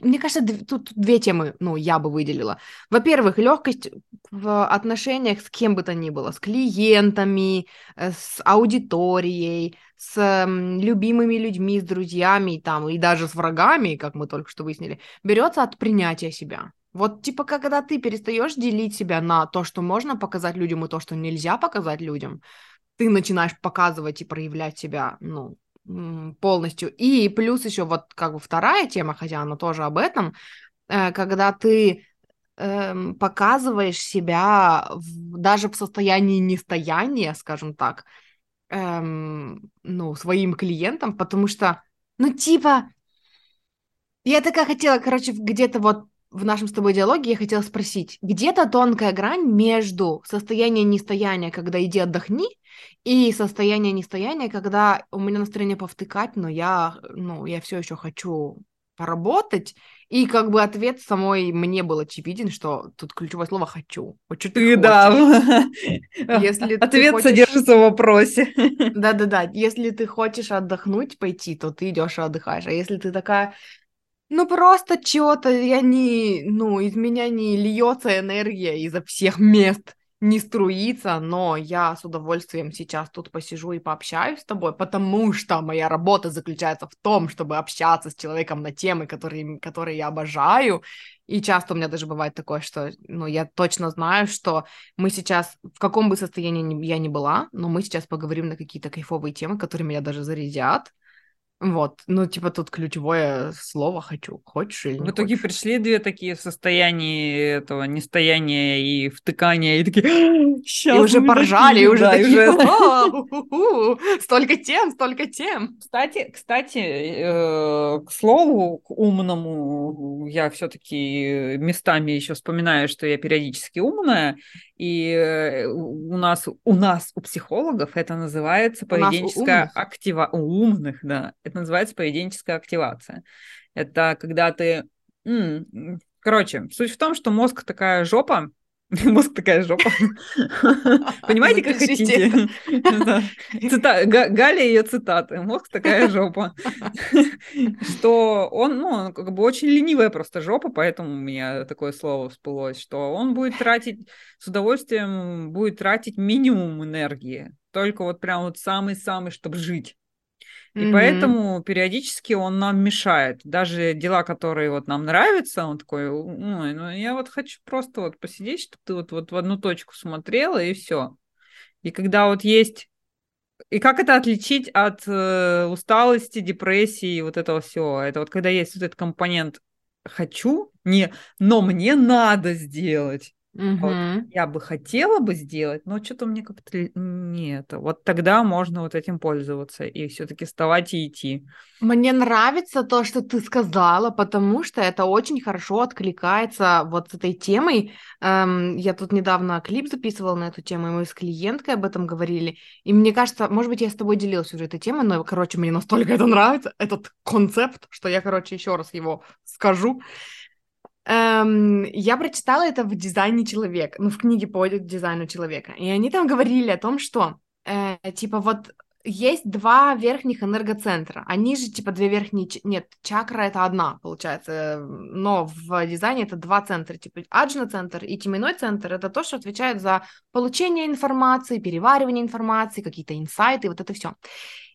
мне кажется, тут две темы, ну, я бы выделила. Во-первых, легкость в отношениях с кем бы то ни было, с клиентами, э, с аудиторией, с любимыми людьми, с друзьями там, и даже с врагами, как мы только что выяснили, берется от принятия себя. Вот типа, когда ты перестаешь делить себя на то, что можно показать людям и то, что нельзя показать людям, ты начинаешь показывать и проявлять себя, ну, полностью. И плюс еще вот как бы вторая тема, хотя она тоже об этом, э, когда ты эм, показываешь себя в, даже в состоянии нестояния, скажем так, эм, ну, своим клиентам, потому что, ну, типа, я такая хотела, короче, где-то вот в нашем с тобой диалоге я хотела спросить, где-то тонкая грань между состоянием нестояния, когда иди отдохни, и состояние нестояния, когда у меня настроение повтыкать, но я, ну, я все еще хочу поработать, и как бы ответ самой мне был очевиден, что тут ключевое слово «хочу». Вот что ты, ты да. Если ответ хочешь... содержится в вопросе. Да-да-да. Если ты хочешь отдохнуть, пойти, то ты идешь и отдыхаешь. А если ты такая, ну просто что-то я не, ну, из меня не льется энергия изо всех мест, не струится, но я с удовольствием сейчас тут посижу и пообщаюсь с тобой, потому что моя работа заключается в том, чтобы общаться с человеком на темы, которые, которые я обожаю. И часто у меня даже бывает такое, что ну, я точно знаю, что мы сейчас, в каком бы состоянии я ни была, но мы сейчас поговорим на какие-то кайфовые темы, которые меня даже зарядят. Вот, ну, типа, тут ключевое слово «хочу». Хочешь или не В итоге хочешь? пришли две такие состояния этого нестояния и втыкания, и такие, сейчас И уже поржали, и уже такие, столько тем, столько тем. Кстати, кстати, э, к слову, к умному, я все-таки местами еще вспоминаю, что я периодически умная, и э, у нас, у нас, у психологов это называется поведенческая актива... У умных, да. Это называется поведенческая активация. Это когда ты... Короче, суть в том, что мозг такая жопа, Мозг такая жопа. Понимаете, как хотите? Галя ее цитаты. Мозг такая жопа. Что он, ну, как бы очень ленивая просто жопа, поэтому у меня такое слово всплылось, что он будет тратить, с удовольствием будет тратить минимум энергии. Только вот прям вот самый-самый, чтобы жить. И mm-hmm. поэтому периодически он нам мешает. Даже дела, которые вот нам нравятся, он такой, ой, ну я вот хочу просто вот посидеть, чтобы ты вот, вот в одну точку смотрела, и все. И когда вот есть... И как это отличить от э, усталости, депрессии, вот этого всего? Это вот когда есть вот этот компонент «хочу», не «но мне надо сделать», Угу. Вот я бы хотела бы сделать, но что-то мне как-то нет. Вот тогда можно вот этим пользоваться и все-таки вставать и идти. Мне нравится то, что ты сказала, потому что это очень хорошо откликается вот с этой темой. Эм, я тут недавно клип записывала на эту тему, и мы с клиенткой об этом говорили. И мне кажется, может быть, я с тобой делилась уже этой темой, но, короче, мне настолько это нравится, этот концепт, что я, короче, еще раз его скажу. Эм, я прочитала это в дизайне человека, ну, в книге по дизайну человека. И они там говорили о том, что, э, типа, вот есть два верхних энергоцентра. Они же, типа, две верхние... Нет, чакра — это одна, получается. Но в дизайне это два центра. Типа, аджна-центр и теменной центр — это то, что отвечает за получение информации, переваривание информации, какие-то инсайты, вот это все.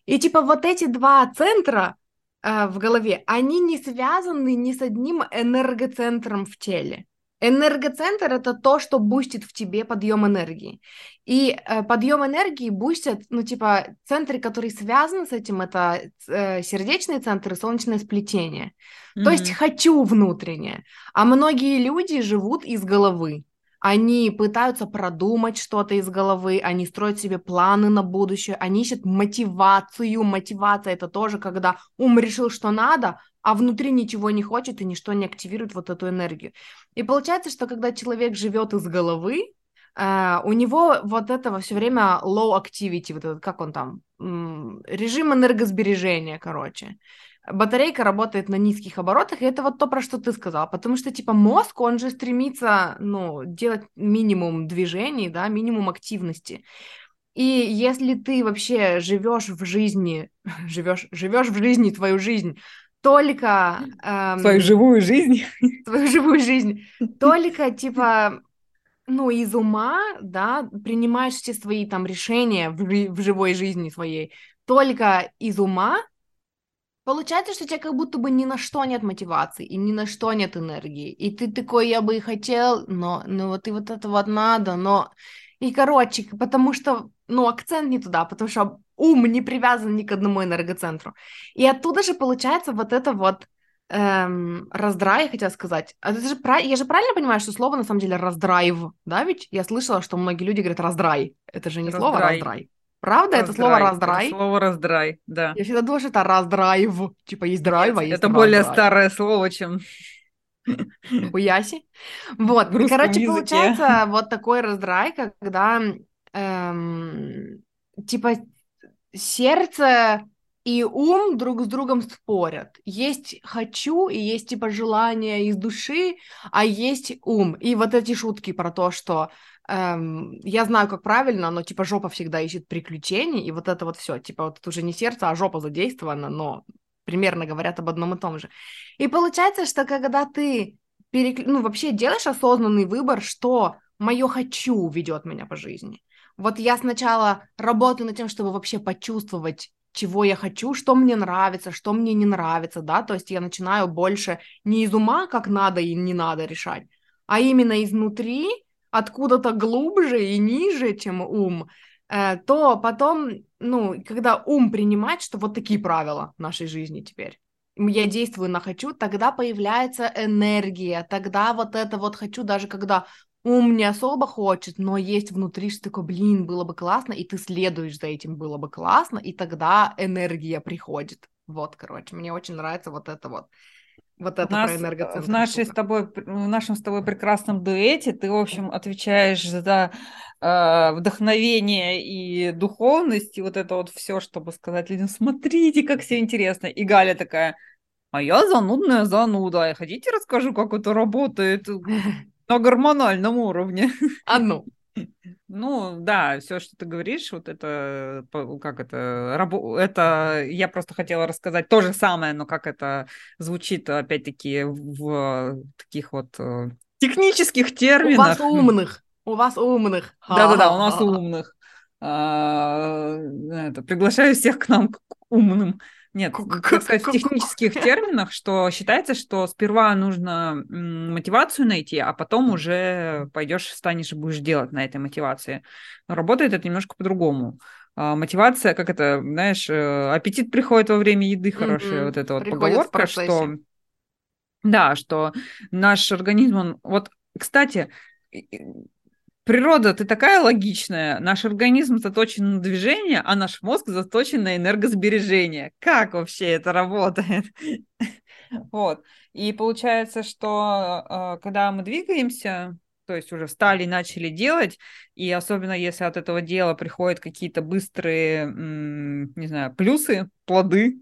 И, типа, вот эти два центра, в голове, они не связаны ни с одним энергоцентром в теле. Энергоцентр это то, что бустит в тебе подъем энергии. И э, подъем энергии бустят, ну, типа, центры, которые связаны с этим, это э, сердечные центры, солнечное сплетение. Mm-hmm. То есть хочу внутреннее. А многие люди живут из головы они пытаются продумать что-то из головы, они строят себе планы на будущее, они ищут мотивацию. Мотивация это тоже, когда ум решил, что надо, а внутри ничего не хочет и ничто не активирует вот эту энергию. И получается, что когда человек живет из головы, Uh, у него вот этого все время low activity, вот этот, как он там, режим энергосбережения, короче батарейка работает на низких оборотах, и это вот то, про что ты сказал, потому что, типа, мозг, он же стремится, ну, делать минимум движений, да, минимум активности. И если ты вообще живешь в жизни, живешь, живешь в жизни твою жизнь, только... Эм, свою живую жизнь. Свою живую жизнь. Только, типа, ну, из ума, да, принимаешь все свои там решения в, в живой жизни своей, только из ума, Получается, что у тебя как будто бы ни на что нет мотивации, и ни на что нет энергии. И ты такой, я бы и хотел, но ну вот и вот это вот надо, но... И, короче, потому что, ну, акцент не туда, потому что ум не привязан ни к одному энергоцентру. И оттуда же получается вот это вот эм, раздрай, я хотела сказать. А это же, я же правильно понимаю, что слово на самом деле раздрайв, да, ведь? Я слышала, что многие люди говорят раздрай. Это же не раздрай. слово раздрай. Правда, раздрай. это слово раздрай? Это слово раздрай, да. Я всегда думала, что это раздрайв. Типа есть драйв, а есть Это более старое слово, чем... Хуяси. Вот, короче, языке. получается вот такой раздрай, когда эм, типа сердце и ум друг с другом спорят. Есть хочу и есть типа желание из души, а есть ум. И вот эти шутки про то, что эм, я знаю, как правильно, но типа жопа всегда ищет приключений, и вот это вот все, типа вот это уже не сердце, а жопа задействована, но примерно говорят об одном и том же. И получается, что когда ты перек... ну, вообще делаешь осознанный выбор, что мое хочу ведет меня по жизни. Вот я сначала работаю над тем, чтобы вообще почувствовать, чего я хочу, что мне нравится, что мне не нравится, да, то есть я начинаю больше не из ума, как надо и не надо решать, а именно изнутри, откуда-то глубже и ниже, чем ум, э, то потом, ну, когда ум принимает, что вот такие правила нашей жизни теперь, я действую на хочу, тогда появляется энергия, тогда вот это вот хочу, даже когда ум не особо хочет, но есть внутри, что такое, блин, было бы классно, и ты следуешь за этим, было бы классно, и тогда энергия приходит. Вот, короче, мне очень нравится вот это вот. Вот это нас, про энергоцентр. В, нашей с тобой, в нашем с тобой прекрасном дуэте ты, в общем, отвечаешь за э, вдохновение и духовность, и вот это вот все, чтобы сказать людям, смотрите, как все интересно. И Галя такая, а я занудная зануда. Хотите расскажу, как это работает на гормональном уровне? А ну. Ну, да, все, что ты говоришь, вот это, как это, рабо, это, я просто хотела рассказать то же самое, но как это звучит, опять-таки, в таких вот э, технических терминах. У вас умных, у вас умных. Да-да-да, у нас умных. А, это, приглашаю всех к нам к умным. Нет, так сказать, в технических терминах, что считается, что сперва нужно мотивацию найти, а потом уже пойдешь, станешь и будешь делать на этой мотивации. Но работает это немножко по-другому. А, мотивация, как это, знаешь, э, аппетит приходит во время еды, хорошая mm-hmm. вот эта вот приходит поговорка, что да, что наш организм, он вот, кстати, природа, ты такая логичная, наш организм заточен на движение, а наш мозг заточен на энергосбережение. Как вообще это работает? Вот. И получается, что а, когда мы двигаемся, то есть уже встали и начали делать, и особенно если от этого дела приходят какие-то быстрые, не знаю, плюсы, плоды,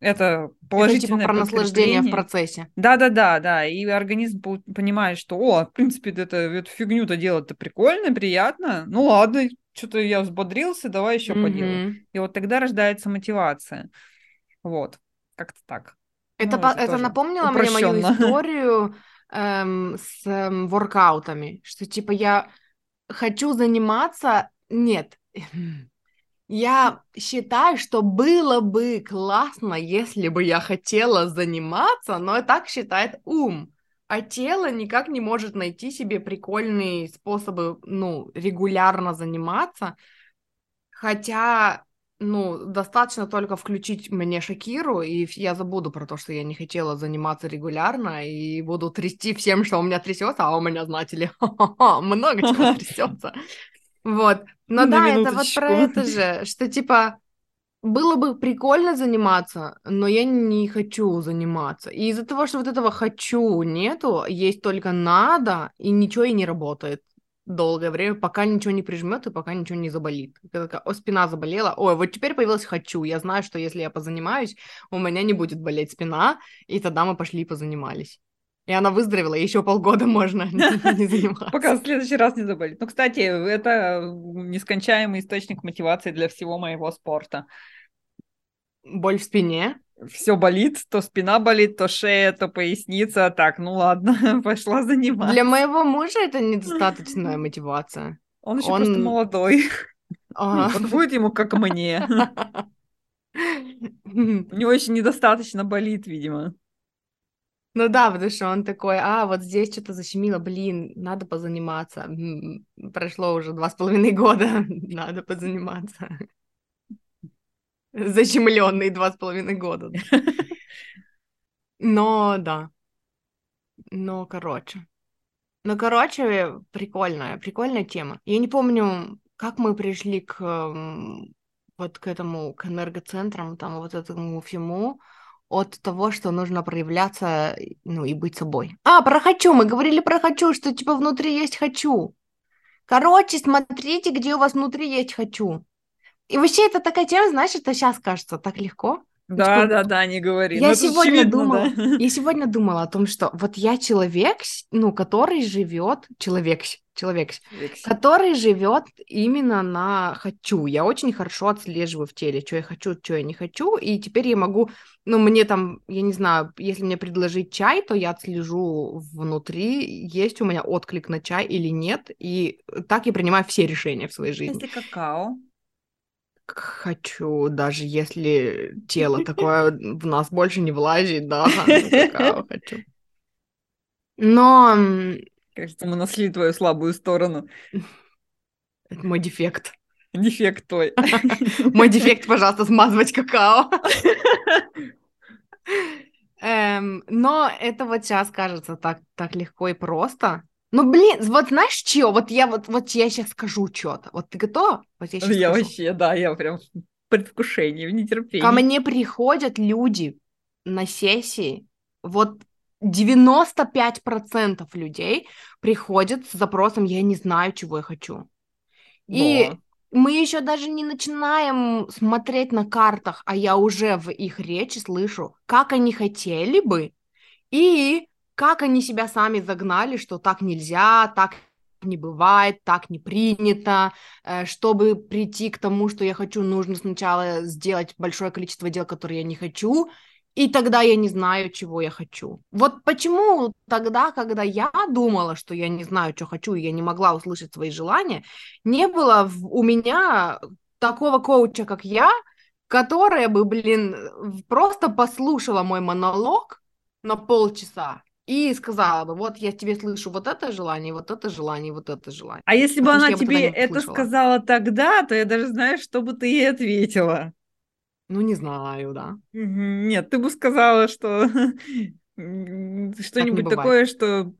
это положительное это, типа, про наслаждение в процессе. Да-да-да, да. И организм понимает, что, о, в принципе, это, эту фигню-то делать-то прикольно, приятно. Ну ладно, что-то я взбодрился, давай еще mm-hmm. поделаем. И вот тогда рождается мотивация. Вот, как-то так. Это, ну, по- это, это напомнило мне мою историю эм, с эм, воркаутами, что типа я хочу заниматься, нет, я считаю, что было бы классно, если бы я хотела заниматься, но так считает ум. А тело никак не может найти себе прикольные способы, ну, регулярно заниматься. Хотя, ну, достаточно только включить мне Шакиру, и я забуду про то, что я не хотела заниматься регулярно, и буду трясти всем, что у меня трясется, а у меня, знаете ли, много чего трясется. Вот. Но На да, это вот про это же, что типа было бы прикольно заниматься, но я не хочу заниматься. И из-за того, что вот этого хочу нету, есть только надо, и ничего и не работает долгое время, пока ничего не прижмет и пока ничего не заболит. Такая, о, спина заболела, ой, вот теперь появилась хочу. Я знаю, что если я позанимаюсь, у меня не будет болеть спина, и тогда мы пошли и позанимались. И она выздоровела, еще полгода можно не заниматься. Пока в следующий раз не заболит. Ну, кстати, это нескончаемый источник мотивации для всего моего спорта. Боль в спине? Все болит, то спина болит, то шея, то поясница. Так, ну ладно, пошла заниматься. Для моего мужа это недостаточная мотивация. Он еще Он... просто молодой. Ага. Вот будет ему как мне. У него еще недостаточно болит, видимо. Ну да, потому что он такой, а, вот здесь что-то защемило, блин, надо позаниматься. Прошло уже два с половиной года, надо позаниматься. Защемленный два с половиной года. Но, да. Но, короче. Ну, короче, прикольная, прикольная тема. Я не помню, как мы пришли к вот к этому, к энергоцентрам, там вот этому всему, от того, что нужно проявляться, ну, и быть собой. А, про хочу, мы говорили про хочу, что, типа, внутри есть хочу. Короче, смотрите, где у вас внутри есть хочу. И вообще это такая тема, знаешь, это сейчас кажется так легко. Да, типа, да, да, не говори. Я сегодня очевидно, думала, да. я сегодня думала о том, что вот я человек, ну, который живет, человек, человек, который живет именно на хочу. Я очень хорошо отслеживаю в теле, что я хочу, что я не хочу, и теперь я могу, ну, мне там, я не знаю, если мне предложить чай, то я отслежу внутри, есть у меня отклик на чай или нет, и так я принимаю все решения в своей жизни. Если какао? хочу, даже если тело такое в нас больше не влазит, да, какао хочу. Но... Кажется, мы нашли твою слабую сторону. Это мой дефект. Дефект твой. Мой дефект, пожалуйста, смазывать какао. Эм, но это вот сейчас кажется так, так легко и просто. Ну, блин, вот знаешь, что? Вот я вот, вот я сейчас скажу что-то. Вот ты готова? Вот я, я вообще, да, я прям в предвкушении, в нетерпении. Ко мне приходят люди на сессии, вот 95% людей приходят с запросом «я не знаю, чего я хочу». И мы еще даже не начинаем смотреть на картах, а я уже в их речи слышу, как они хотели бы, и как они себя сами загнали, что так нельзя, так не бывает, так не принято. Э, чтобы прийти к тому, что я хочу, нужно сначала сделать большое количество дел, которые я не хочу, и тогда я не знаю, чего я хочу. Вот почему тогда, когда я думала, что я не знаю, что хочу, и я не могла услышать свои желания, не было у меня такого коуча, как я, которая бы, блин, просто послушала мой монолог на полчаса и сказала бы, вот я тебе слышу вот это желание, вот это желание, вот это желание. А если бы она тебе это сказала тогда, то я даже знаю, что бы ты ей ответила. Ну, не знаю, да. Нет, ты бы сказала, что что-нибудь такое, что,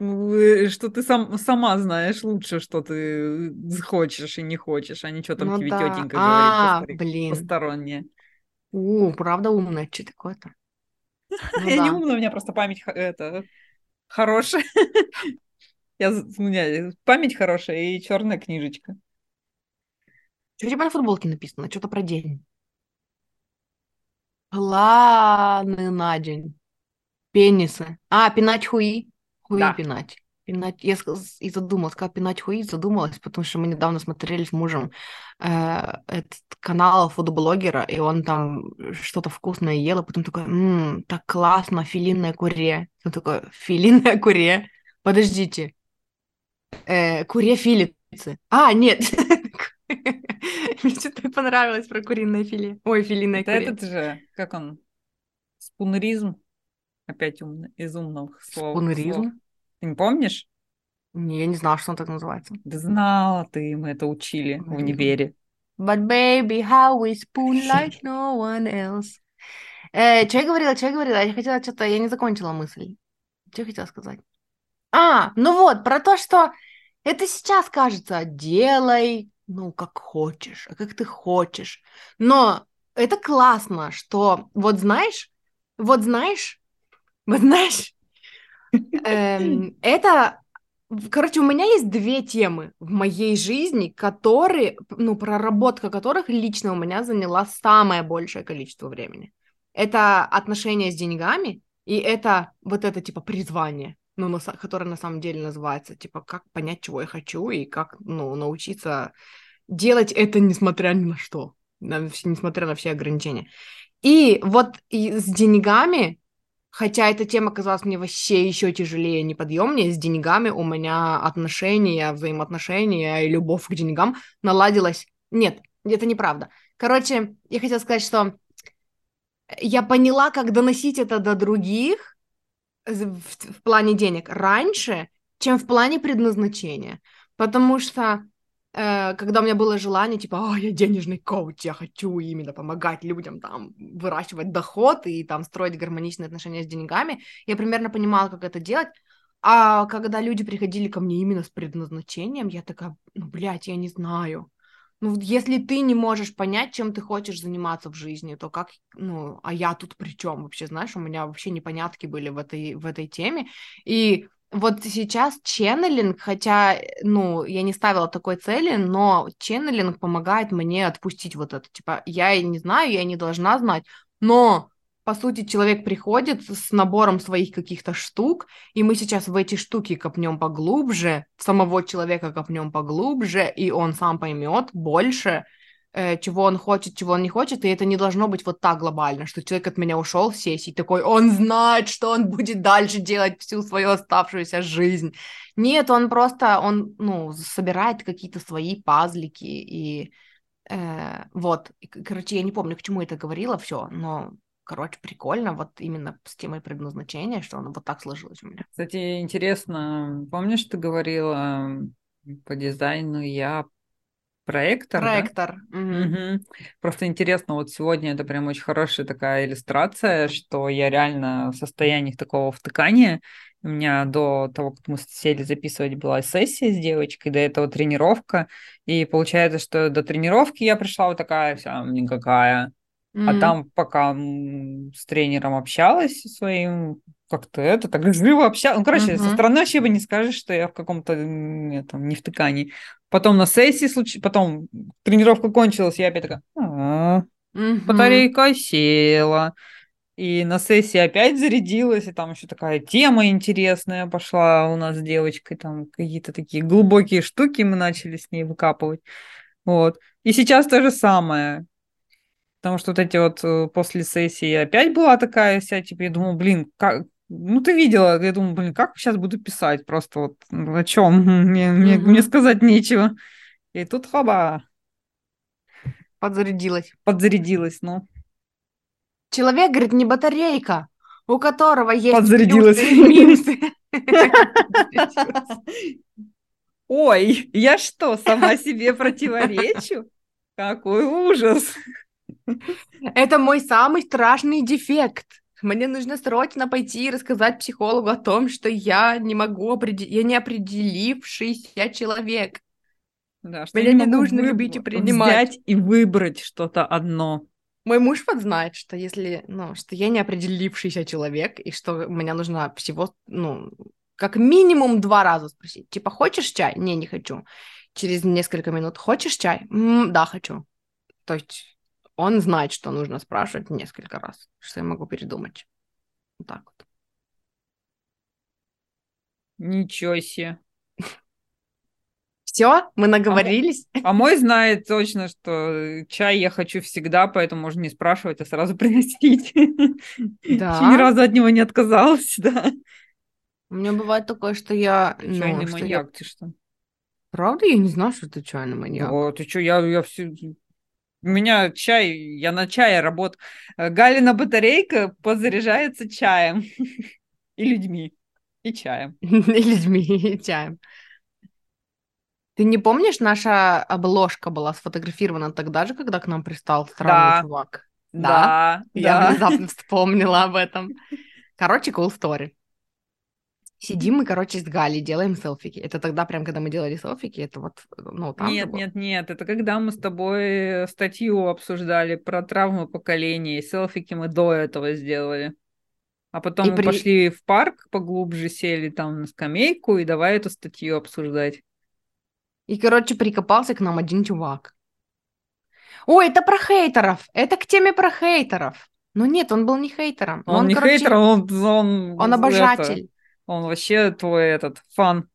что ты сам, сама знаешь лучше, что ты хочешь и не хочешь, а не что там ну, тебе да. тетенька а, говорит блин. постороннее. У, правда умная, что такое-то? Ну, я да. не умная, у меня просто память это хорошая. Я, у меня память хорошая и черная книжечка. Что у тебя на футболке написано? Что-то про день. Планы на день. Пенисы. А, пинать хуи. Хуи да. пинать. Пинать. Я и задумалась, как пинать хуи, задумалась, потому что мы недавно смотрели с мужем э, этот канал фудоблогера, и он там что-то вкусное ел, и потом такой, ммм, так классно, филинное куре. Он такой, филинное куре? Подождите. Э, куре филицы. А, нет. Мне что-то понравилось про куриное филе. Ой, филиное куре. этот же, как он, спунеризм. Опять умно, из умных слов. Спунеризм? Ты не помнишь? Не, я не знала, что он так называется. Да знала ты, мы это учили в универе. But baby, how we spoon like no one else. Э, что я говорила, что я говорила? Я хотела что-то, я не закончила мысль. Что я хотела сказать? А, ну вот, про то, что это сейчас кажется, делай, ну, как хочешь, а как ты хочешь. Но это классно, что вот знаешь, вот знаешь, вот знаешь, эм, это Короче, у меня есть две темы в моей жизни, которые, ну, проработка которых лично у меня заняла самое большее количество времени. Это отношения с деньгами, и это вот это, типа, призвание, ну, на, которое на самом деле называется, типа, как понять, чего я хочу, и как, ну, научиться делать это несмотря ни на что, несмотря на все ограничения. И вот и с деньгами Хотя эта тема казалась мне вообще еще тяжелее, неподъемнее. С деньгами у меня отношения, взаимоотношения и любовь к деньгам наладилась. Нет, это неправда. Короче, я хотела сказать, что я поняла, как доносить это до других в, в плане денег раньше, чем в плане предназначения. Потому что э, когда у меня было желание, типа, а, я денежный коуч, я хочу именно помогать людям там выращивать доход и там строить гармоничные отношения с деньгами, я примерно понимала, как это делать. А когда люди приходили ко мне именно с предназначением, я такая, ну, блядь, я не знаю. Ну, если ты не можешь понять, чем ты хочешь заниматься в жизни, то как, ну, а я тут при чем вообще, знаешь, у меня вообще непонятки были в этой, в этой теме. И вот сейчас ченнелинг, хотя, ну, я не ставила такой цели, но ченнелинг помогает мне отпустить вот это. Типа, я не знаю, я не должна знать, но по сути, человек приходит с набором своих каких-то штук, и мы сейчас в эти штуки копнем поглубже, самого человека копнем поглубже, и он сам поймет больше, э, чего он хочет, чего он не хочет, и это не должно быть вот так глобально, что человек от меня ушел с сессии такой, он знает, что он будет дальше делать всю свою оставшуюся жизнь. Нет, он просто, он, ну, собирает какие-то свои пазлики, и э, вот, короче, я не помню, к чему это говорила, все, но Короче, прикольно, вот именно с темой предназначения, что оно вот так сложилось у меня. Кстати, интересно, помнишь, ты говорила по дизайну я проектор? Проектор. Да? Угу. Угу. Просто интересно, вот сегодня это прям очень хорошая такая иллюстрация, что я реально в состоянии такого втыкания. У меня до того, как мы сели записывать, была сессия с девочкой, до этого тренировка. И получается, что до тренировки я пришла вот такая вся никакая Mm-hmm. А там, пока с тренером общалась своим, как-то это, так живо общалась. Ну, короче, mm-hmm. со стороны вообще бы не скажешь, что я в каком-то этом, не втыкании. Потом на сессии случилось, потом тренировка кончилась, я опять такая, mm-hmm. батарейка села. И на сессии опять зарядилась, и там еще такая тема интересная пошла у нас с девочкой, там какие-то такие глубокие штуки мы начали с ней выкапывать. Вот. И сейчас то же самое. Потому что вот эти вот э, после сессии опять была такая вся, типа, я думаю, блин, как, ну, ты видела, я думаю, блин, как сейчас буду писать? Просто вот о чем? Мне, мне, mm-hmm. мне сказать нечего. И тут хоба. Подзарядилась. Подзарядилась, ну. Человек, говорит, не батарейка, у которого есть Подзарядилась. плюсы. Ой, я что, сама себе противоречу? Какой ужас! Это мой самый страшный дефект. Мне нужно срочно пойти и рассказать психологу о том, что я не могу определить, я не определившийся человек. Да, что Меня не, нужно выб... любить и принимать. Взять и выбрать что-то одно. Мой муж вот знает, что если, ну, что я не определившийся человек, и что меня нужно всего, ну, как минимум два раза спросить. Типа, хочешь чай? Не, не хочу. Через несколько минут, хочешь чай? М-м, да, хочу. То есть он знает, что нужно спрашивать несколько раз, что я могу передумать. Вот так вот. Ничего себе. Все, мы наговорились. А, а мой знает точно, что чай я хочу всегда, поэтому можно не спрашивать, а сразу приносить. Да. Ни разу от него не отказалась, да. У меня бывает такое, что я... Чайный ну, маньяк, я... ты что? Правда? Я не знаю, что ты чайный маньяк. О, ты что, я, я все у меня чай, я на чае работаю. Э, Галина батарейка подзаряжается чаем и людьми, и чаем. И людьми, и чаем. Ты не помнишь, наша обложка была сфотографирована тогда же, когда к нам пристал странный да. чувак? Да, да. Я да. внезапно вспомнила об этом. Короче, cool story. Сидим мы, короче, с Галей, делаем селфики. Это тогда, прям, когда мы делали селфики, это вот, ну, там Нет, нет, нет, это когда мы с тобой статью обсуждали про травму поколения, и селфики мы до этого сделали. А потом и мы при... пошли в парк, поглубже сели там на скамейку, и давай эту статью обсуждать. И, короче, прикопался к нам один чувак. Ой, это про хейтеров! Это к теме про хейтеров! Ну нет, он был не хейтером. Он, он не короче... хейтер, он... Он, он обожатель. Это... Он вообще твой этот фан.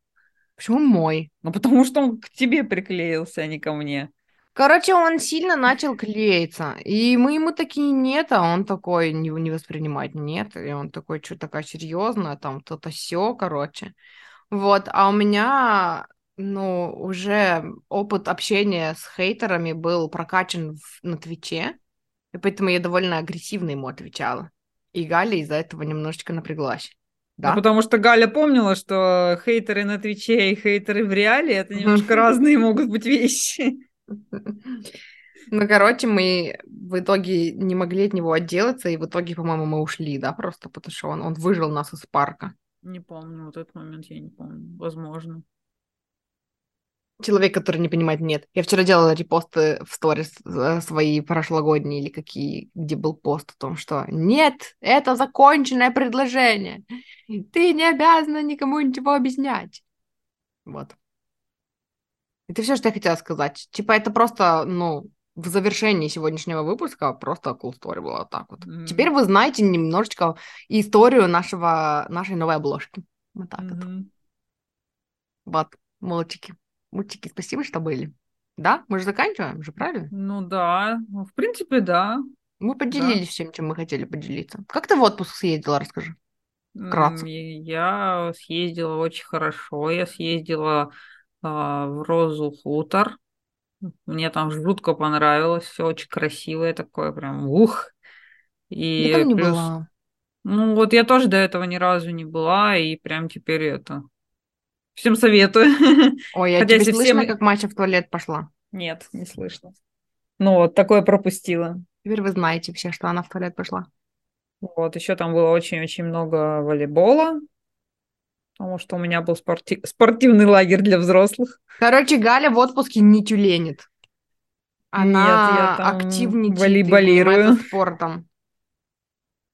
Почему мой? Ну, потому что он к тебе приклеился, а не ко мне. Короче, он сильно начал клеиться. И мы ему такие нет, а он такой не, не воспринимать нет. И он такой, что такая серьезная, там то-то все, короче. Вот, а у меня, ну, уже опыт общения с хейтерами был прокачан в, на Твиче. И поэтому я довольно агрессивно ему отвечала. И Галя из-за этого немножечко напряглась. Да? Ну, потому что Галя помнила, что хейтеры на Твиче и хейтеры в реале это немножко разные могут быть вещи. Ну, короче, мы в итоге не могли от него отделаться, и в итоге, по-моему, мы ушли, да, просто потому что он, он выжил нас из парка. Не помню, вот этот момент я не помню. Возможно. Человек, который не понимает, нет. Я вчера делала репосты в сторис э, свои прошлогодние или какие, где был пост о том, что нет, это законченное предложение. Ты не обязана никому ничего объяснять. Вот. Это все, что я хотела сказать. Типа, это просто, ну, в завершении сегодняшнего выпуска просто cool story была вот так вот. Mm-hmm. Теперь вы знаете немножечко историю нашего, нашей новой обложки. Вот так mm-hmm. вот. Вот, молодчики. Мультики, спасибо, что были. Да? Мы же заканчиваем же, правильно? Ну да, ну, в принципе, да. Мы поделились да. всем, чем мы хотели поделиться. Как ты в отпуск съездила, расскажи. Вкратце. Я съездила очень хорошо. Я съездила э, в Розу Хутор. Мне там жутко понравилось, все очень красивое такое, прям ух. И я там не плюс... была. Ну вот я тоже до этого ни разу не была, и прям теперь это... Всем советую. Ой, я Хотя тебе слышно, всем... как Маша в туалет пошла? Нет, не слышно. Ну вот, такое пропустила. Теперь вы знаете все, что она в туалет пошла. Вот, еще там было очень-очень много волейбола, потому что у меня был спорти... спортивный лагерь для взрослых. Короче, Галя в отпуске не тюленит. Она Нет, я там активничает волейболирую. спортом.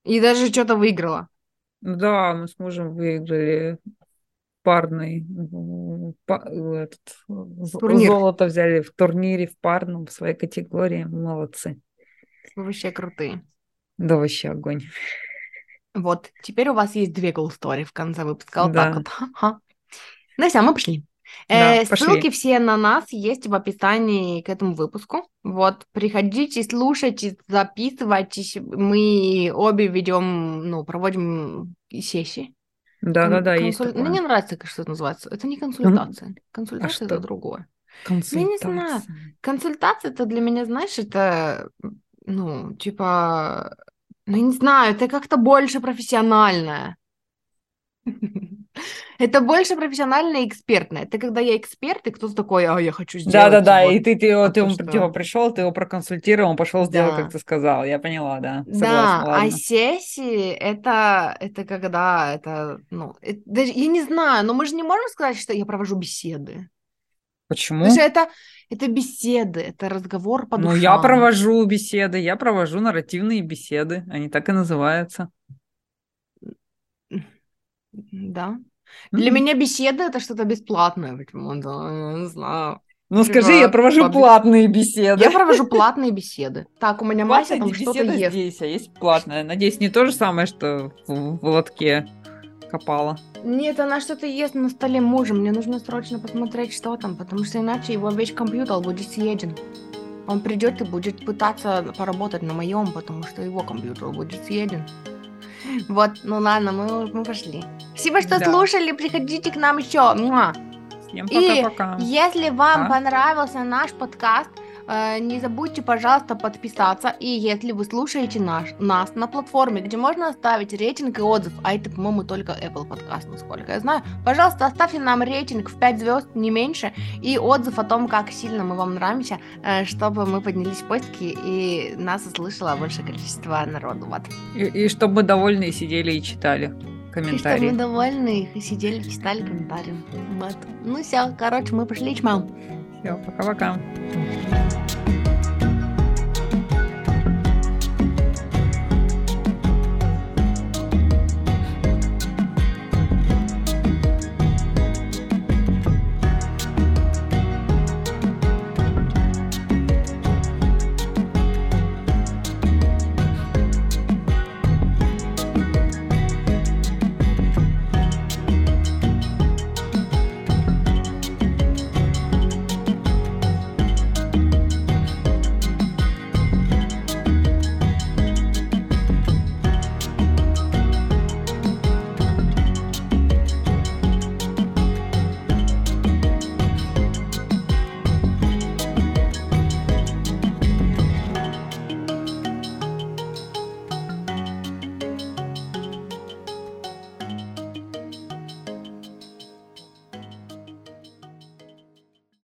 И даже что-то выиграла. Да, мы с мужем выиграли парный этот, Турнир. золото взяли в турнире в парном в своей категории. Молодцы. Вообще крутые. Да, вообще огонь. Вот, теперь у вас есть две story в конце выпуска. Вот да. так вот. Ага. Ну все, мы пошли. Да, э, ссылки пошли. все на нас есть в описании к этому выпуску. Вот, приходите, слушайте, записывайтесь. Мы обе ведем, ну, проводим сессии. Да, да, да, консуль... есть. Мне не нравится, как что это называется. Это не консультация. Консультация а это другое. Консультация. Я не знаю. Консультация это для меня, знаешь, это, ну, типа, ну, я не знаю, это как-то больше профессиональное. Это больше профессионально и экспертно. Это когда я эксперт, и кто-то такой, а я хочу сделать. Да, да, да. Вот, и ты, ты, ты, ты типа пришел, ты его проконсультировал, он пошел сделать, да. как ты сказал. Я поняла, да. Согласна, да, ладно. а сессии это, это когда это, ну, это, даже, я не знаю, но мы же не можем сказать, что я провожу беседы. Почему? Потому что это, это беседы, это разговор по душам. Ну, я провожу беседы, я провожу нарративные беседы, они так и называются. Да. Для меня беседа это что-то бесплатное, почему-то, я не знаю. Ну скажи, я провожу по... платные беседы. Я провожу платные беседы. Так, у меня Мася там что-то есть. здесь, а есть платная. Надеюсь, не то же самое, что в, в лотке копала. Нет, она что-то ест на столе мужа. Мне нужно срочно посмотреть, что там, потому что иначе его весь компьютер будет съеден. Он придет и будет пытаться поработать на моем, потому что его компьютер будет съеден. Вот, ну ладно, мы, мы пошли. Спасибо, что да. слушали. Приходите к нам еще. Всем пока-пока. И если вам а? понравился наш подкаст, не забудьте, пожалуйста, подписаться. И если вы слушаете наш, нас на платформе, где можно оставить рейтинг и отзыв, а это, по-моему, только Apple подкаст, насколько я знаю, пожалуйста, оставьте нам рейтинг в 5 звезд, не меньше, и отзыв о том, как сильно мы вам нравимся, э, чтобы мы поднялись в поиски и нас услышало большее количество народу. Вот. И, и чтобы довольные сидели и читали комментарии. И чтобы довольны и сидели, читали комментарии. Вот. Ну все, короче, мы пошли, чмал. Все, пока-пока.